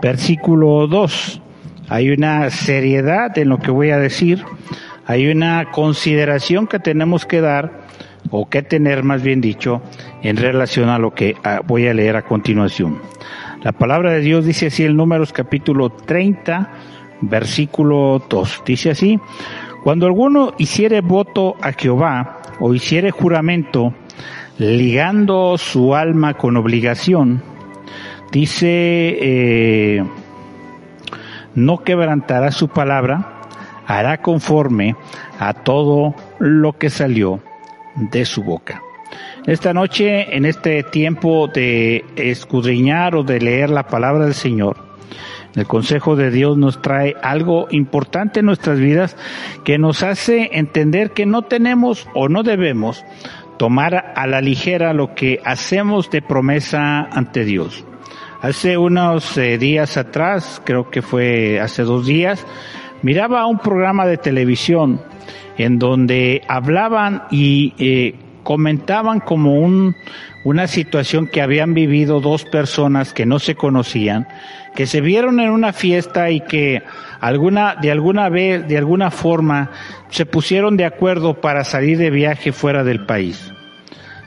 versículo 2. Hay una seriedad en lo que voy a decir, hay una consideración que tenemos que dar, o que tener más bien dicho, en relación a lo que ah, voy a leer a continuación. La palabra de Dios dice así en Números capítulo 30, versículo 2. Dice así, cuando alguno hiciere voto a Jehová o hiciere juramento ligando su alma con obligación, dice, eh, no quebrantará su palabra, hará conforme a todo lo que salió de su boca. Esta noche, en este tiempo de escudriñar o de leer la palabra del Señor, el consejo de Dios nos trae algo importante en nuestras vidas que nos hace entender que no tenemos o no debemos tomar a la ligera lo que hacemos de promesa ante Dios. Hace unos eh, días atrás, creo que fue hace dos días, miraba un programa de televisión en donde hablaban y eh, comentaban como un, una situación que habían vivido dos personas que no se conocían, que se vieron en una fiesta y que alguna, de alguna vez, de alguna forma, se pusieron de acuerdo para salir de viaje fuera del país.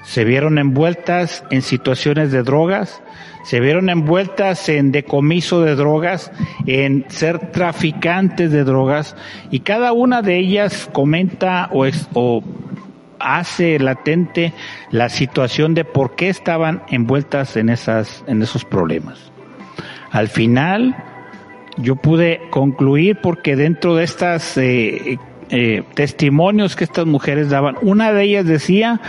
Se vieron envueltas en situaciones de drogas, se vieron envueltas en decomiso de drogas, en ser traficantes de drogas, y cada una de ellas comenta o, o hace latente la situación de por qué estaban envueltas en esas en esos problemas. Al final yo pude concluir porque dentro de estas eh, eh, testimonios que estas mujeres daban, una de ellas decía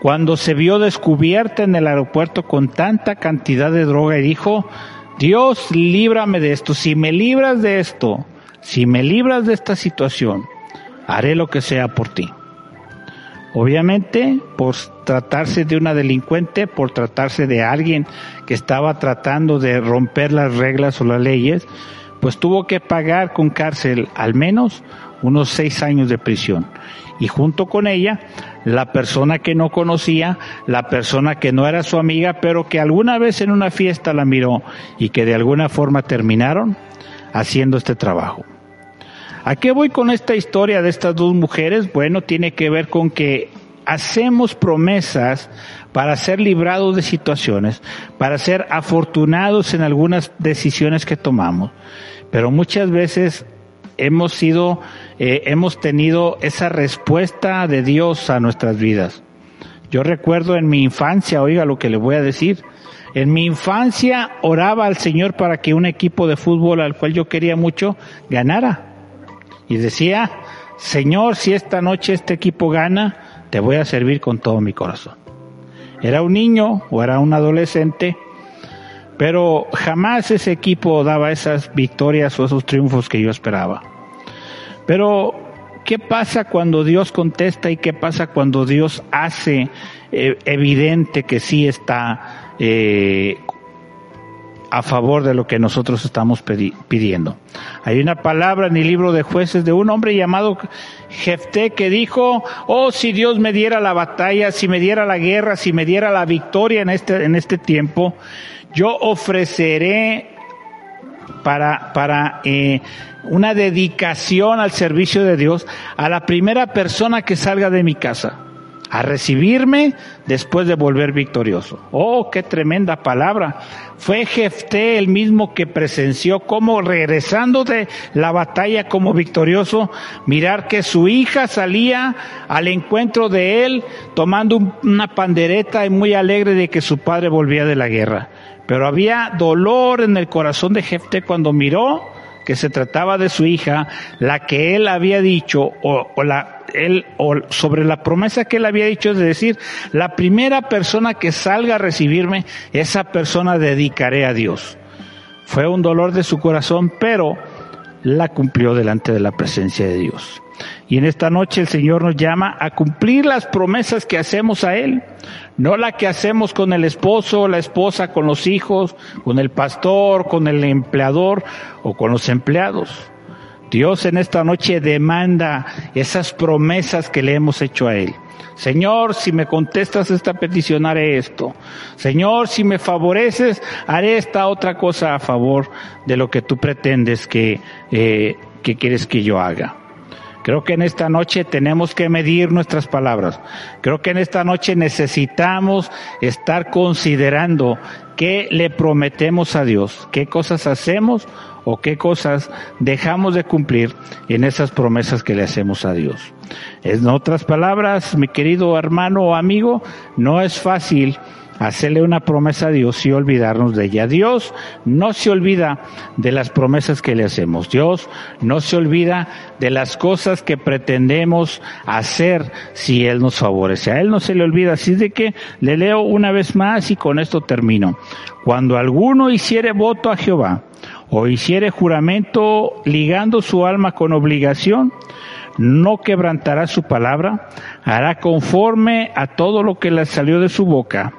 cuando se vio descubierta en el aeropuerto con tanta cantidad de droga y dijo, Dios, líbrame de esto, si me libras de esto, si me libras de esta situación, haré lo que sea por ti. Obviamente, por tratarse de una delincuente, por tratarse de alguien que estaba tratando de romper las reglas o las leyes, pues tuvo que pagar con cárcel al menos unos seis años de prisión. Y junto con ella, la persona que no conocía, la persona que no era su amiga, pero que alguna vez en una fiesta la miró y que de alguna forma terminaron haciendo este trabajo. ¿A qué voy con esta historia de estas dos mujeres? Bueno, tiene que ver con que hacemos promesas para ser librados de situaciones, para ser afortunados en algunas decisiones que tomamos, pero muchas veces hemos sido, eh, hemos tenido esa respuesta de Dios a nuestras vidas. Yo recuerdo en mi infancia, oiga lo que le voy a decir, en mi infancia oraba al Señor para que un equipo de fútbol al cual yo quería mucho ganara y decía, Señor, si esta noche este equipo gana, te voy a servir con todo mi corazón. Era un niño o era un adolescente, pero jamás ese equipo daba esas victorias o esos triunfos que yo esperaba. Pero, ¿qué pasa cuando Dios contesta y qué pasa cuando Dios hace eh, evidente que sí está eh, a favor de lo que nosotros estamos pidiendo. Hay una palabra en el libro de jueces de un hombre llamado Jefté que dijo, oh, si Dios me diera la batalla, si me diera la guerra, si me diera la victoria en este, en este tiempo, yo ofreceré para, para eh, una dedicación al servicio de Dios a la primera persona que salga de mi casa a recibirme después de volver victorioso. Oh, qué tremenda palabra. Fue Jefté el mismo que presenció cómo regresando de la batalla como victorioso, mirar que su hija salía al encuentro de él tomando una pandereta y muy alegre de que su padre volvía de la guerra. Pero había dolor en el corazón de Jefté cuando miró que se trataba de su hija, la que él había dicho, o, la, él, o sobre la promesa que él había dicho, es decir, la primera persona que salga a recibirme, esa persona dedicaré a Dios. Fue un dolor de su corazón, pero la cumplió delante de la presencia de Dios. Y en esta noche el Señor nos llama a cumplir las promesas que hacemos a Él, no la que hacemos con el esposo, la esposa, con los hijos, con el pastor, con el empleador o con los empleados. Dios en esta noche demanda esas promesas que le hemos hecho a Él. Señor, si me contestas esta petición, haré esto. Señor, si me favoreces, haré esta otra cosa a favor de lo que tú pretendes que, eh, que quieres que yo haga. Creo que en esta noche tenemos que medir nuestras palabras. Creo que en esta noche necesitamos estar considerando qué le prometemos a Dios, qué cosas hacemos o qué cosas dejamos de cumplir en esas promesas que le hacemos a Dios. En otras palabras, mi querido hermano o amigo, no es fácil hacerle una promesa a Dios y olvidarnos de ella. Dios no se olvida de las promesas que le hacemos. Dios no se olvida de las cosas que pretendemos hacer si Él nos favorece. A Él no se le olvida. Así de que le leo una vez más y con esto termino. Cuando alguno hiciere voto a Jehová o hiciere juramento ligando su alma con obligación, no quebrantará su palabra, hará conforme a todo lo que le salió de su boca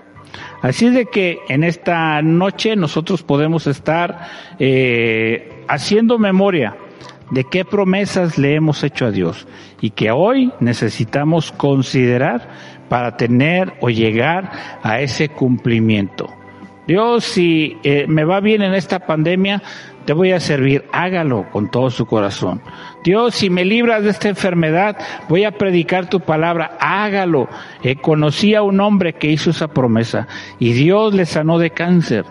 Así de que en esta noche nosotros podemos estar eh, haciendo memoria de qué promesas le hemos hecho a Dios y que hoy necesitamos considerar para tener o llegar a ese cumplimiento. Dios, si eh, me va bien en esta pandemia, te voy a servir, hágalo con todo su corazón. Dios, si me libras de esta enfermedad, voy a predicar tu palabra, hágalo. Eh, conocí a un hombre que hizo esa promesa y Dios le sanó de cáncer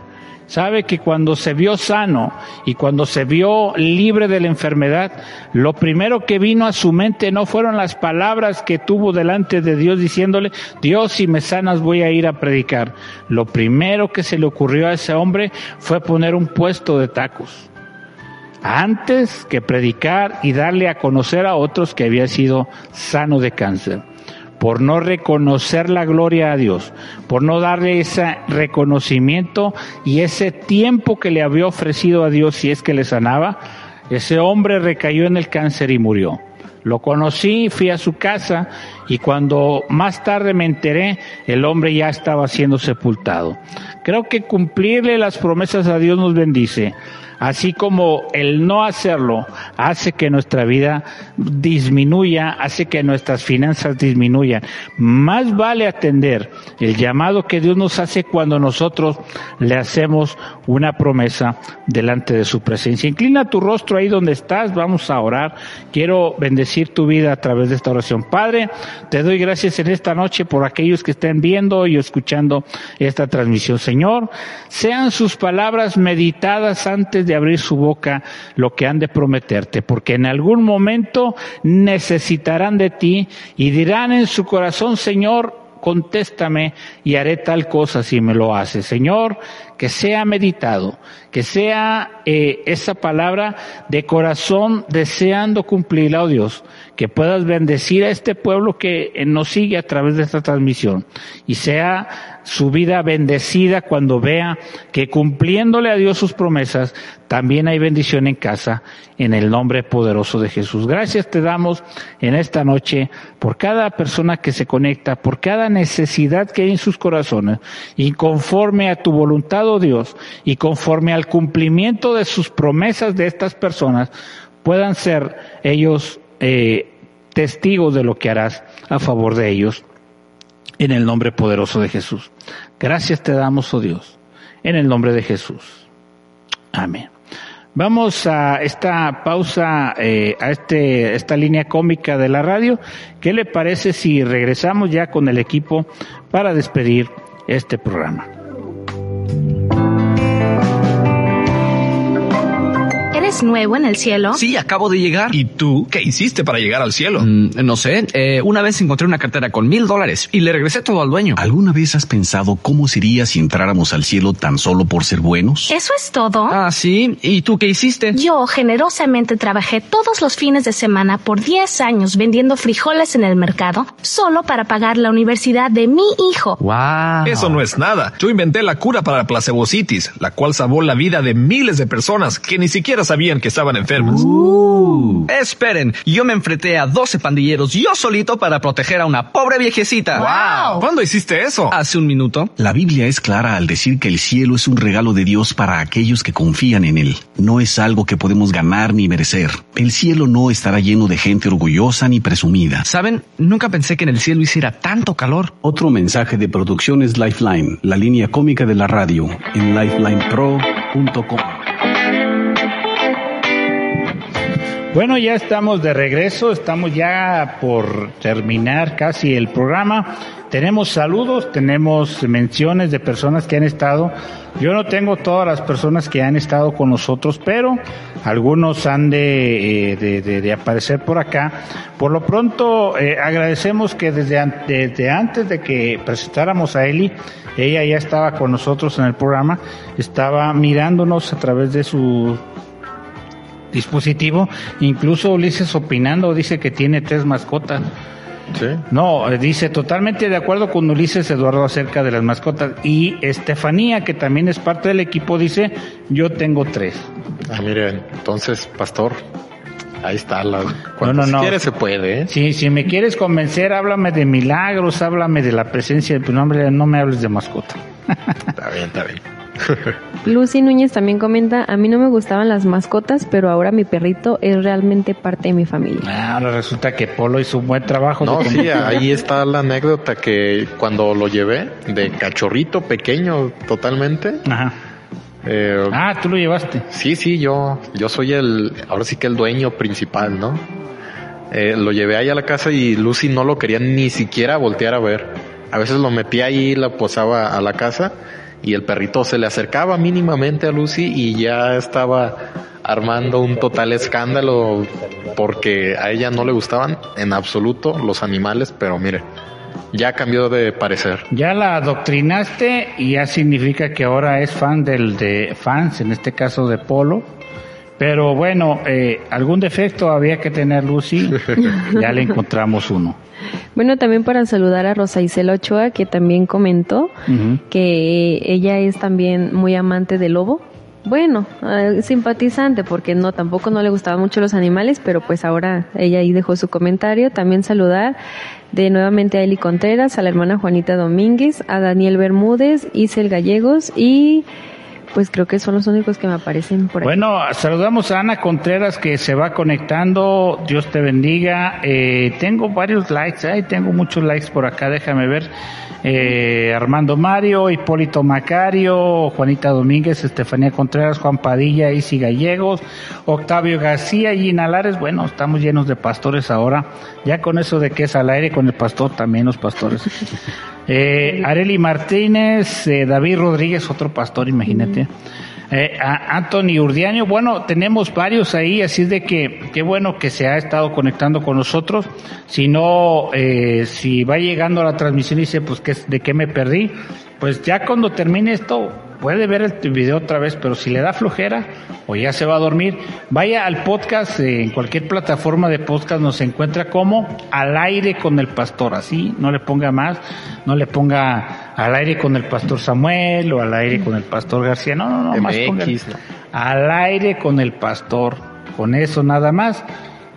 sabe que cuando se vio sano y cuando se vio libre de la enfermedad, lo primero que vino a su mente no fueron las palabras que tuvo delante de Dios diciéndole, Dios si me sanas voy a ir a predicar. Lo primero que se le ocurrió a ese hombre fue poner un puesto de tacos. Antes que predicar y darle a conocer a otros que había sido sano de cáncer por no reconocer la gloria a Dios, por no darle ese reconocimiento y ese tiempo que le había ofrecido a Dios si es que le sanaba, ese hombre recayó en el cáncer y murió. Lo conocí, fui a su casa y cuando más tarde me enteré, el hombre ya estaba siendo sepultado. Creo que cumplirle las promesas a Dios nos bendice así como el no hacerlo hace que nuestra vida disminuya, hace que nuestras finanzas disminuyan. Más vale atender el llamado que Dios nos hace cuando nosotros le hacemos una promesa delante de su presencia. Inclina tu rostro ahí donde estás, vamos a orar. Quiero bendecir tu vida a través de esta oración. Padre, te doy gracias en esta noche por aquellos que estén viendo y escuchando esta transmisión. Señor, sean sus palabras meditadas antes de de abrir su boca lo que han de prometerte, porque en algún momento necesitarán de ti y dirán en su corazón, Señor, contéstame y haré tal cosa si me lo hace. Señor, que sea meditado, que sea eh, esa palabra de corazón deseando cumplirla, oh Dios, que puedas bendecir a este pueblo que nos sigue a través de esta transmisión y sea su vida bendecida cuando vea que cumpliéndole a Dios sus promesas, también hay bendición en casa en el nombre poderoso de Jesús. Gracias te damos en esta noche por cada persona que se conecta, por cada necesidad que hay en sus corazones y conforme a tu voluntad, oh Dios, y conforme al cumplimiento de sus promesas de estas personas, puedan ser ellos eh, testigos de lo que harás a favor de ellos en el nombre poderoso de Jesús. Gracias te damos, oh Dios, en el nombre de Jesús. Amén. Vamos a esta pausa, eh, a este, esta línea cómica de la radio. ¿Qué le parece si regresamos ya con el equipo para despedir este programa? Nuevo en el cielo? Sí, acabo de llegar. ¿Y tú qué hiciste para llegar al cielo? Mm, no sé. Eh, una vez encontré una cartera con mil dólares y le regresé todo al dueño. ¿Alguna vez has pensado cómo sería si entráramos al cielo tan solo por ser buenos? Eso es todo. Ah, sí. ¿Y tú qué hiciste? Yo generosamente trabajé todos los fines de semana por 10 años vendiendo frijoles en el mercado solo para pagar la universidad de mi hijo. ¡Wow! Eso no es nada. Yo inventé la cura para la placebocitis, la cual salvó la vida de miles de personas que ni siquiera sabían que estaban enfermos. Uh. Esperen, yo me enfrenté a 12 pandilleros yo solito para proteger a una pobre viejecita. Wow. ¿Cuándo hiciste eso? Hace un minuto. La Biblia es clara al decir que el cielo es un regalo de Dios para aquellos que confían en él. No es algo que podemos ganar ni merecer. El cielo no estará lleno de gente orgullosa ni presumida. ¿Saben? Nunca pensé que en el cielo hiciera tanto calor. Otro mensaje de Producciones Lifeline, la línea cómica de la radio, en lifelinepro.com. Bueno, ya estamos de regreso, estamos ya por terminar casi el programa. Tenemos saludos, tenemos menciones de personas que han estado. Yo no tengo todas las personas que han estado con nosotros, pero algunos han de, eh, de, aparecer por acá. Por lo pronto, eh, agradecemos que desde, desde antes de que presentáramos a Eli, ella ya estaba con nosotros en el programa, estaba mirándonos a través de su dispositivo. Incluso Ulises opinando dice que tiene tres mascotas. ¿Sí? No, dice totalmente de acuerdo con Ulises Eduardo acerca de las mascotas. Y Estefanía, que también es parte del equipo, dice, yo tengo tres. Ah, miren, entonces, pastor, ahí está. La, no, no, no. se puede. ¿eh? Sí, si me quieres convencer, háblame de milagros, háblame de la presencia de tu nombre, no me hables de mascota. está bien, está bien. Lucy Núñez también comenta, a mí no me gustaban las mascotas, pero ahora mi perrito es realmente parte de mi familia. Ah, ahora resulta que Polo hizo un buen trabajo. No, sí, ahí está la anécdota que cuando lo llevé de cachorrito pequeño totalmente. Ajá. Eh, ah, tú lo llevaste. Sí, sí, yo, yo soy el, ahora sí que el dueño principal, ¿no? Eh, lo llevé ahí a la casa y Lucy no lo quería ni siquiera voltear a ver. A veces lo metía ahí y la posaba a la casa y el perrito se le acercaba mínimamente a Lucy y ya estaba armando un total escándalo porque a ella no le gustaban en absoluto los animales, pero mire, ya cambió de parecer. Ya la adoctrinaste y ya significa que ahora es fan del de fans, en este caso de Polo. Pero bueno, eh, algún defecto había que tener Lucy, ya le encontramos uno. Bueno, también para saludar a Rosa Isela Ochoa, que también comentó que ella es también muy amante del lobo. Bueno, eh, simpatizante, porque no, tampoco no le gustaban mucho los animales, pero pues ahora ella ahí dejó su comentario. También saludar de nuevamente a Eli Contreras, a la hermana Juanita Domínguez, a Daniel Bermúdez, Isel Gallegos y pues creo que son los únicos que me aparecen por ahí. Bueno, saludamos a Ana Contreras que se va conectando. Dios te bendiga. Eh, tengo varios likes, ¿eh? tengo muchos likes por acá, déjame ver. Eh, Armando Mario, Hipólito Macario, Juanita Domínguez, Estefanía Contreras, Juan Padilla, Isi Gallegos, Octavio García y Inalares. Bueno, estamos llenos de pastores ahora. Ya con eso de que es al aire con el pastor, también los pastores. Eh, Areli Martínez, eh, David Rodríguez, otro pastor, imagínate. Eh, Anthony Urdiano, bueno, tenemos varios ahí, así de que qué bueno que se ha estado conectando con nosotros. Si no, eh, si va llegando a la transmisión y dice, pues, ¿de qué me perdí? Pues ya cuando termine esto, puede ver el video otra vez, pero si le da flojera o ya se va a dormir, vaya al podcast, eh, en cualquier plataforma de podcast nos encuentra como al aire con el pastor, así, no le ponga más, no le ponga al aire con el pastor Samuel o al aire con el pastor García, no, no, no, más ponga al aire con el pastor, con eso nada más.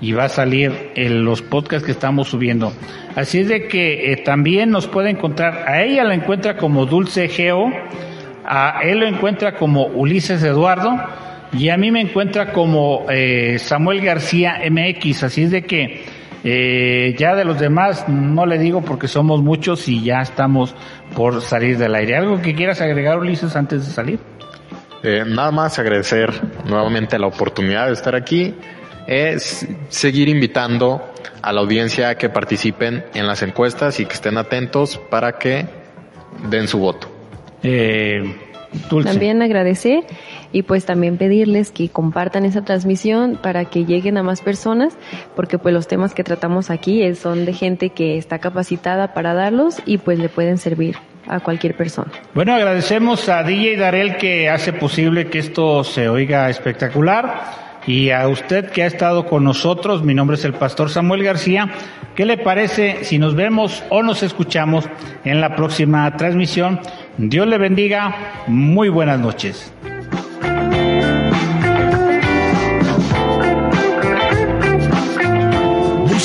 Y va a salir en los podcasts que estamos subiendo. Así es de que eh, también nos puede encontrar, a ella la encuentra como Dulce Geo, a él lo encuentra como Ulises Eduardo y a mí me encuentra como eh, Samuel García MX. Así es de que eh, ya de los demás no le digo porque somos muchos y ya estamos por salir del aire. ¿Algo que quieras agregar, Ulises, antes de salir? nada más agradecer nuevamente la oportunidad de estar aquí es seguir invitando a la audiencia a que participen en las encuestas y que estén atentos para que den su voto. Eh, también agradecer y pues también pedirles que compartan esa transmisión para que lleguen a más personas, porque pues los temas que tratamos aquí son de gente que está capacitada para darlos y pues le pueden servir a cualquier persona. Bueno, agradecemos a DJ Darel que hace posible que esto se oiga espectacular. Y a usted que ha estado con nosotros, mi nombre es el pastor Samuel García, ¿qué le parece si nos vemos o nos escuchamos en la próxima transmisión? Dios le bendiga, muy buenas noches.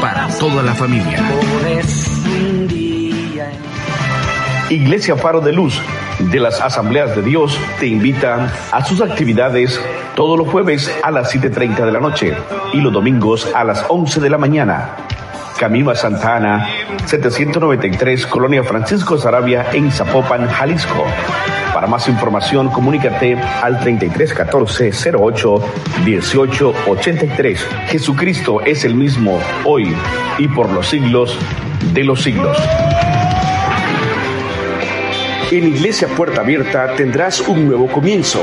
para toda la familia. Iglesia Faro de Luz de las Asambleas de Dios te invita a sus actividades todos los jueves a las 7.30 de la noche y los domingos a las 11 de la mañana. Camino a Santa Ana, 793, Colonia Francisco Sarabia, en Zapopan, Jalisco. Para más información, comunícate al 3314 08 18 83. Jesucristo es el mismo hoy y por los siglos de los siglos. En Iglesia Puerta Abierta tendrás un nuevo comienzo.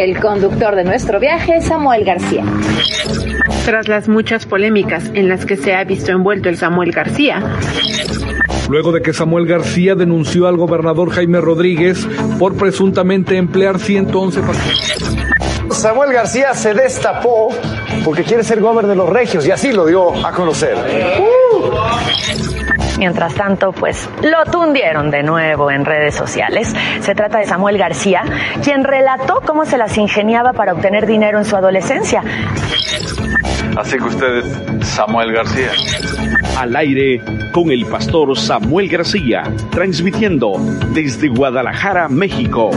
El conductor de nuestro viaje, Samuel García. Tras las muchas polémicas en las que se ha visto envuelto el Samuel García, luego de que Samuel García denunció al gobernador Jaime Rodríguez por presuntamente emplear 111 Samuel García se destapó porque quiere ser gobernador de los regios y así lo dio a conocer. Mientras tanto, pues lo tundieron de nuevo en redes sociales. Se trata de Samuel García, quien relató cómo se las ingeniaba para obtener dinero en su adolescencia. Así que usted es Samuel García. Al aire con el pastor Samuel García, transmitiendo desde Guadalajara, México.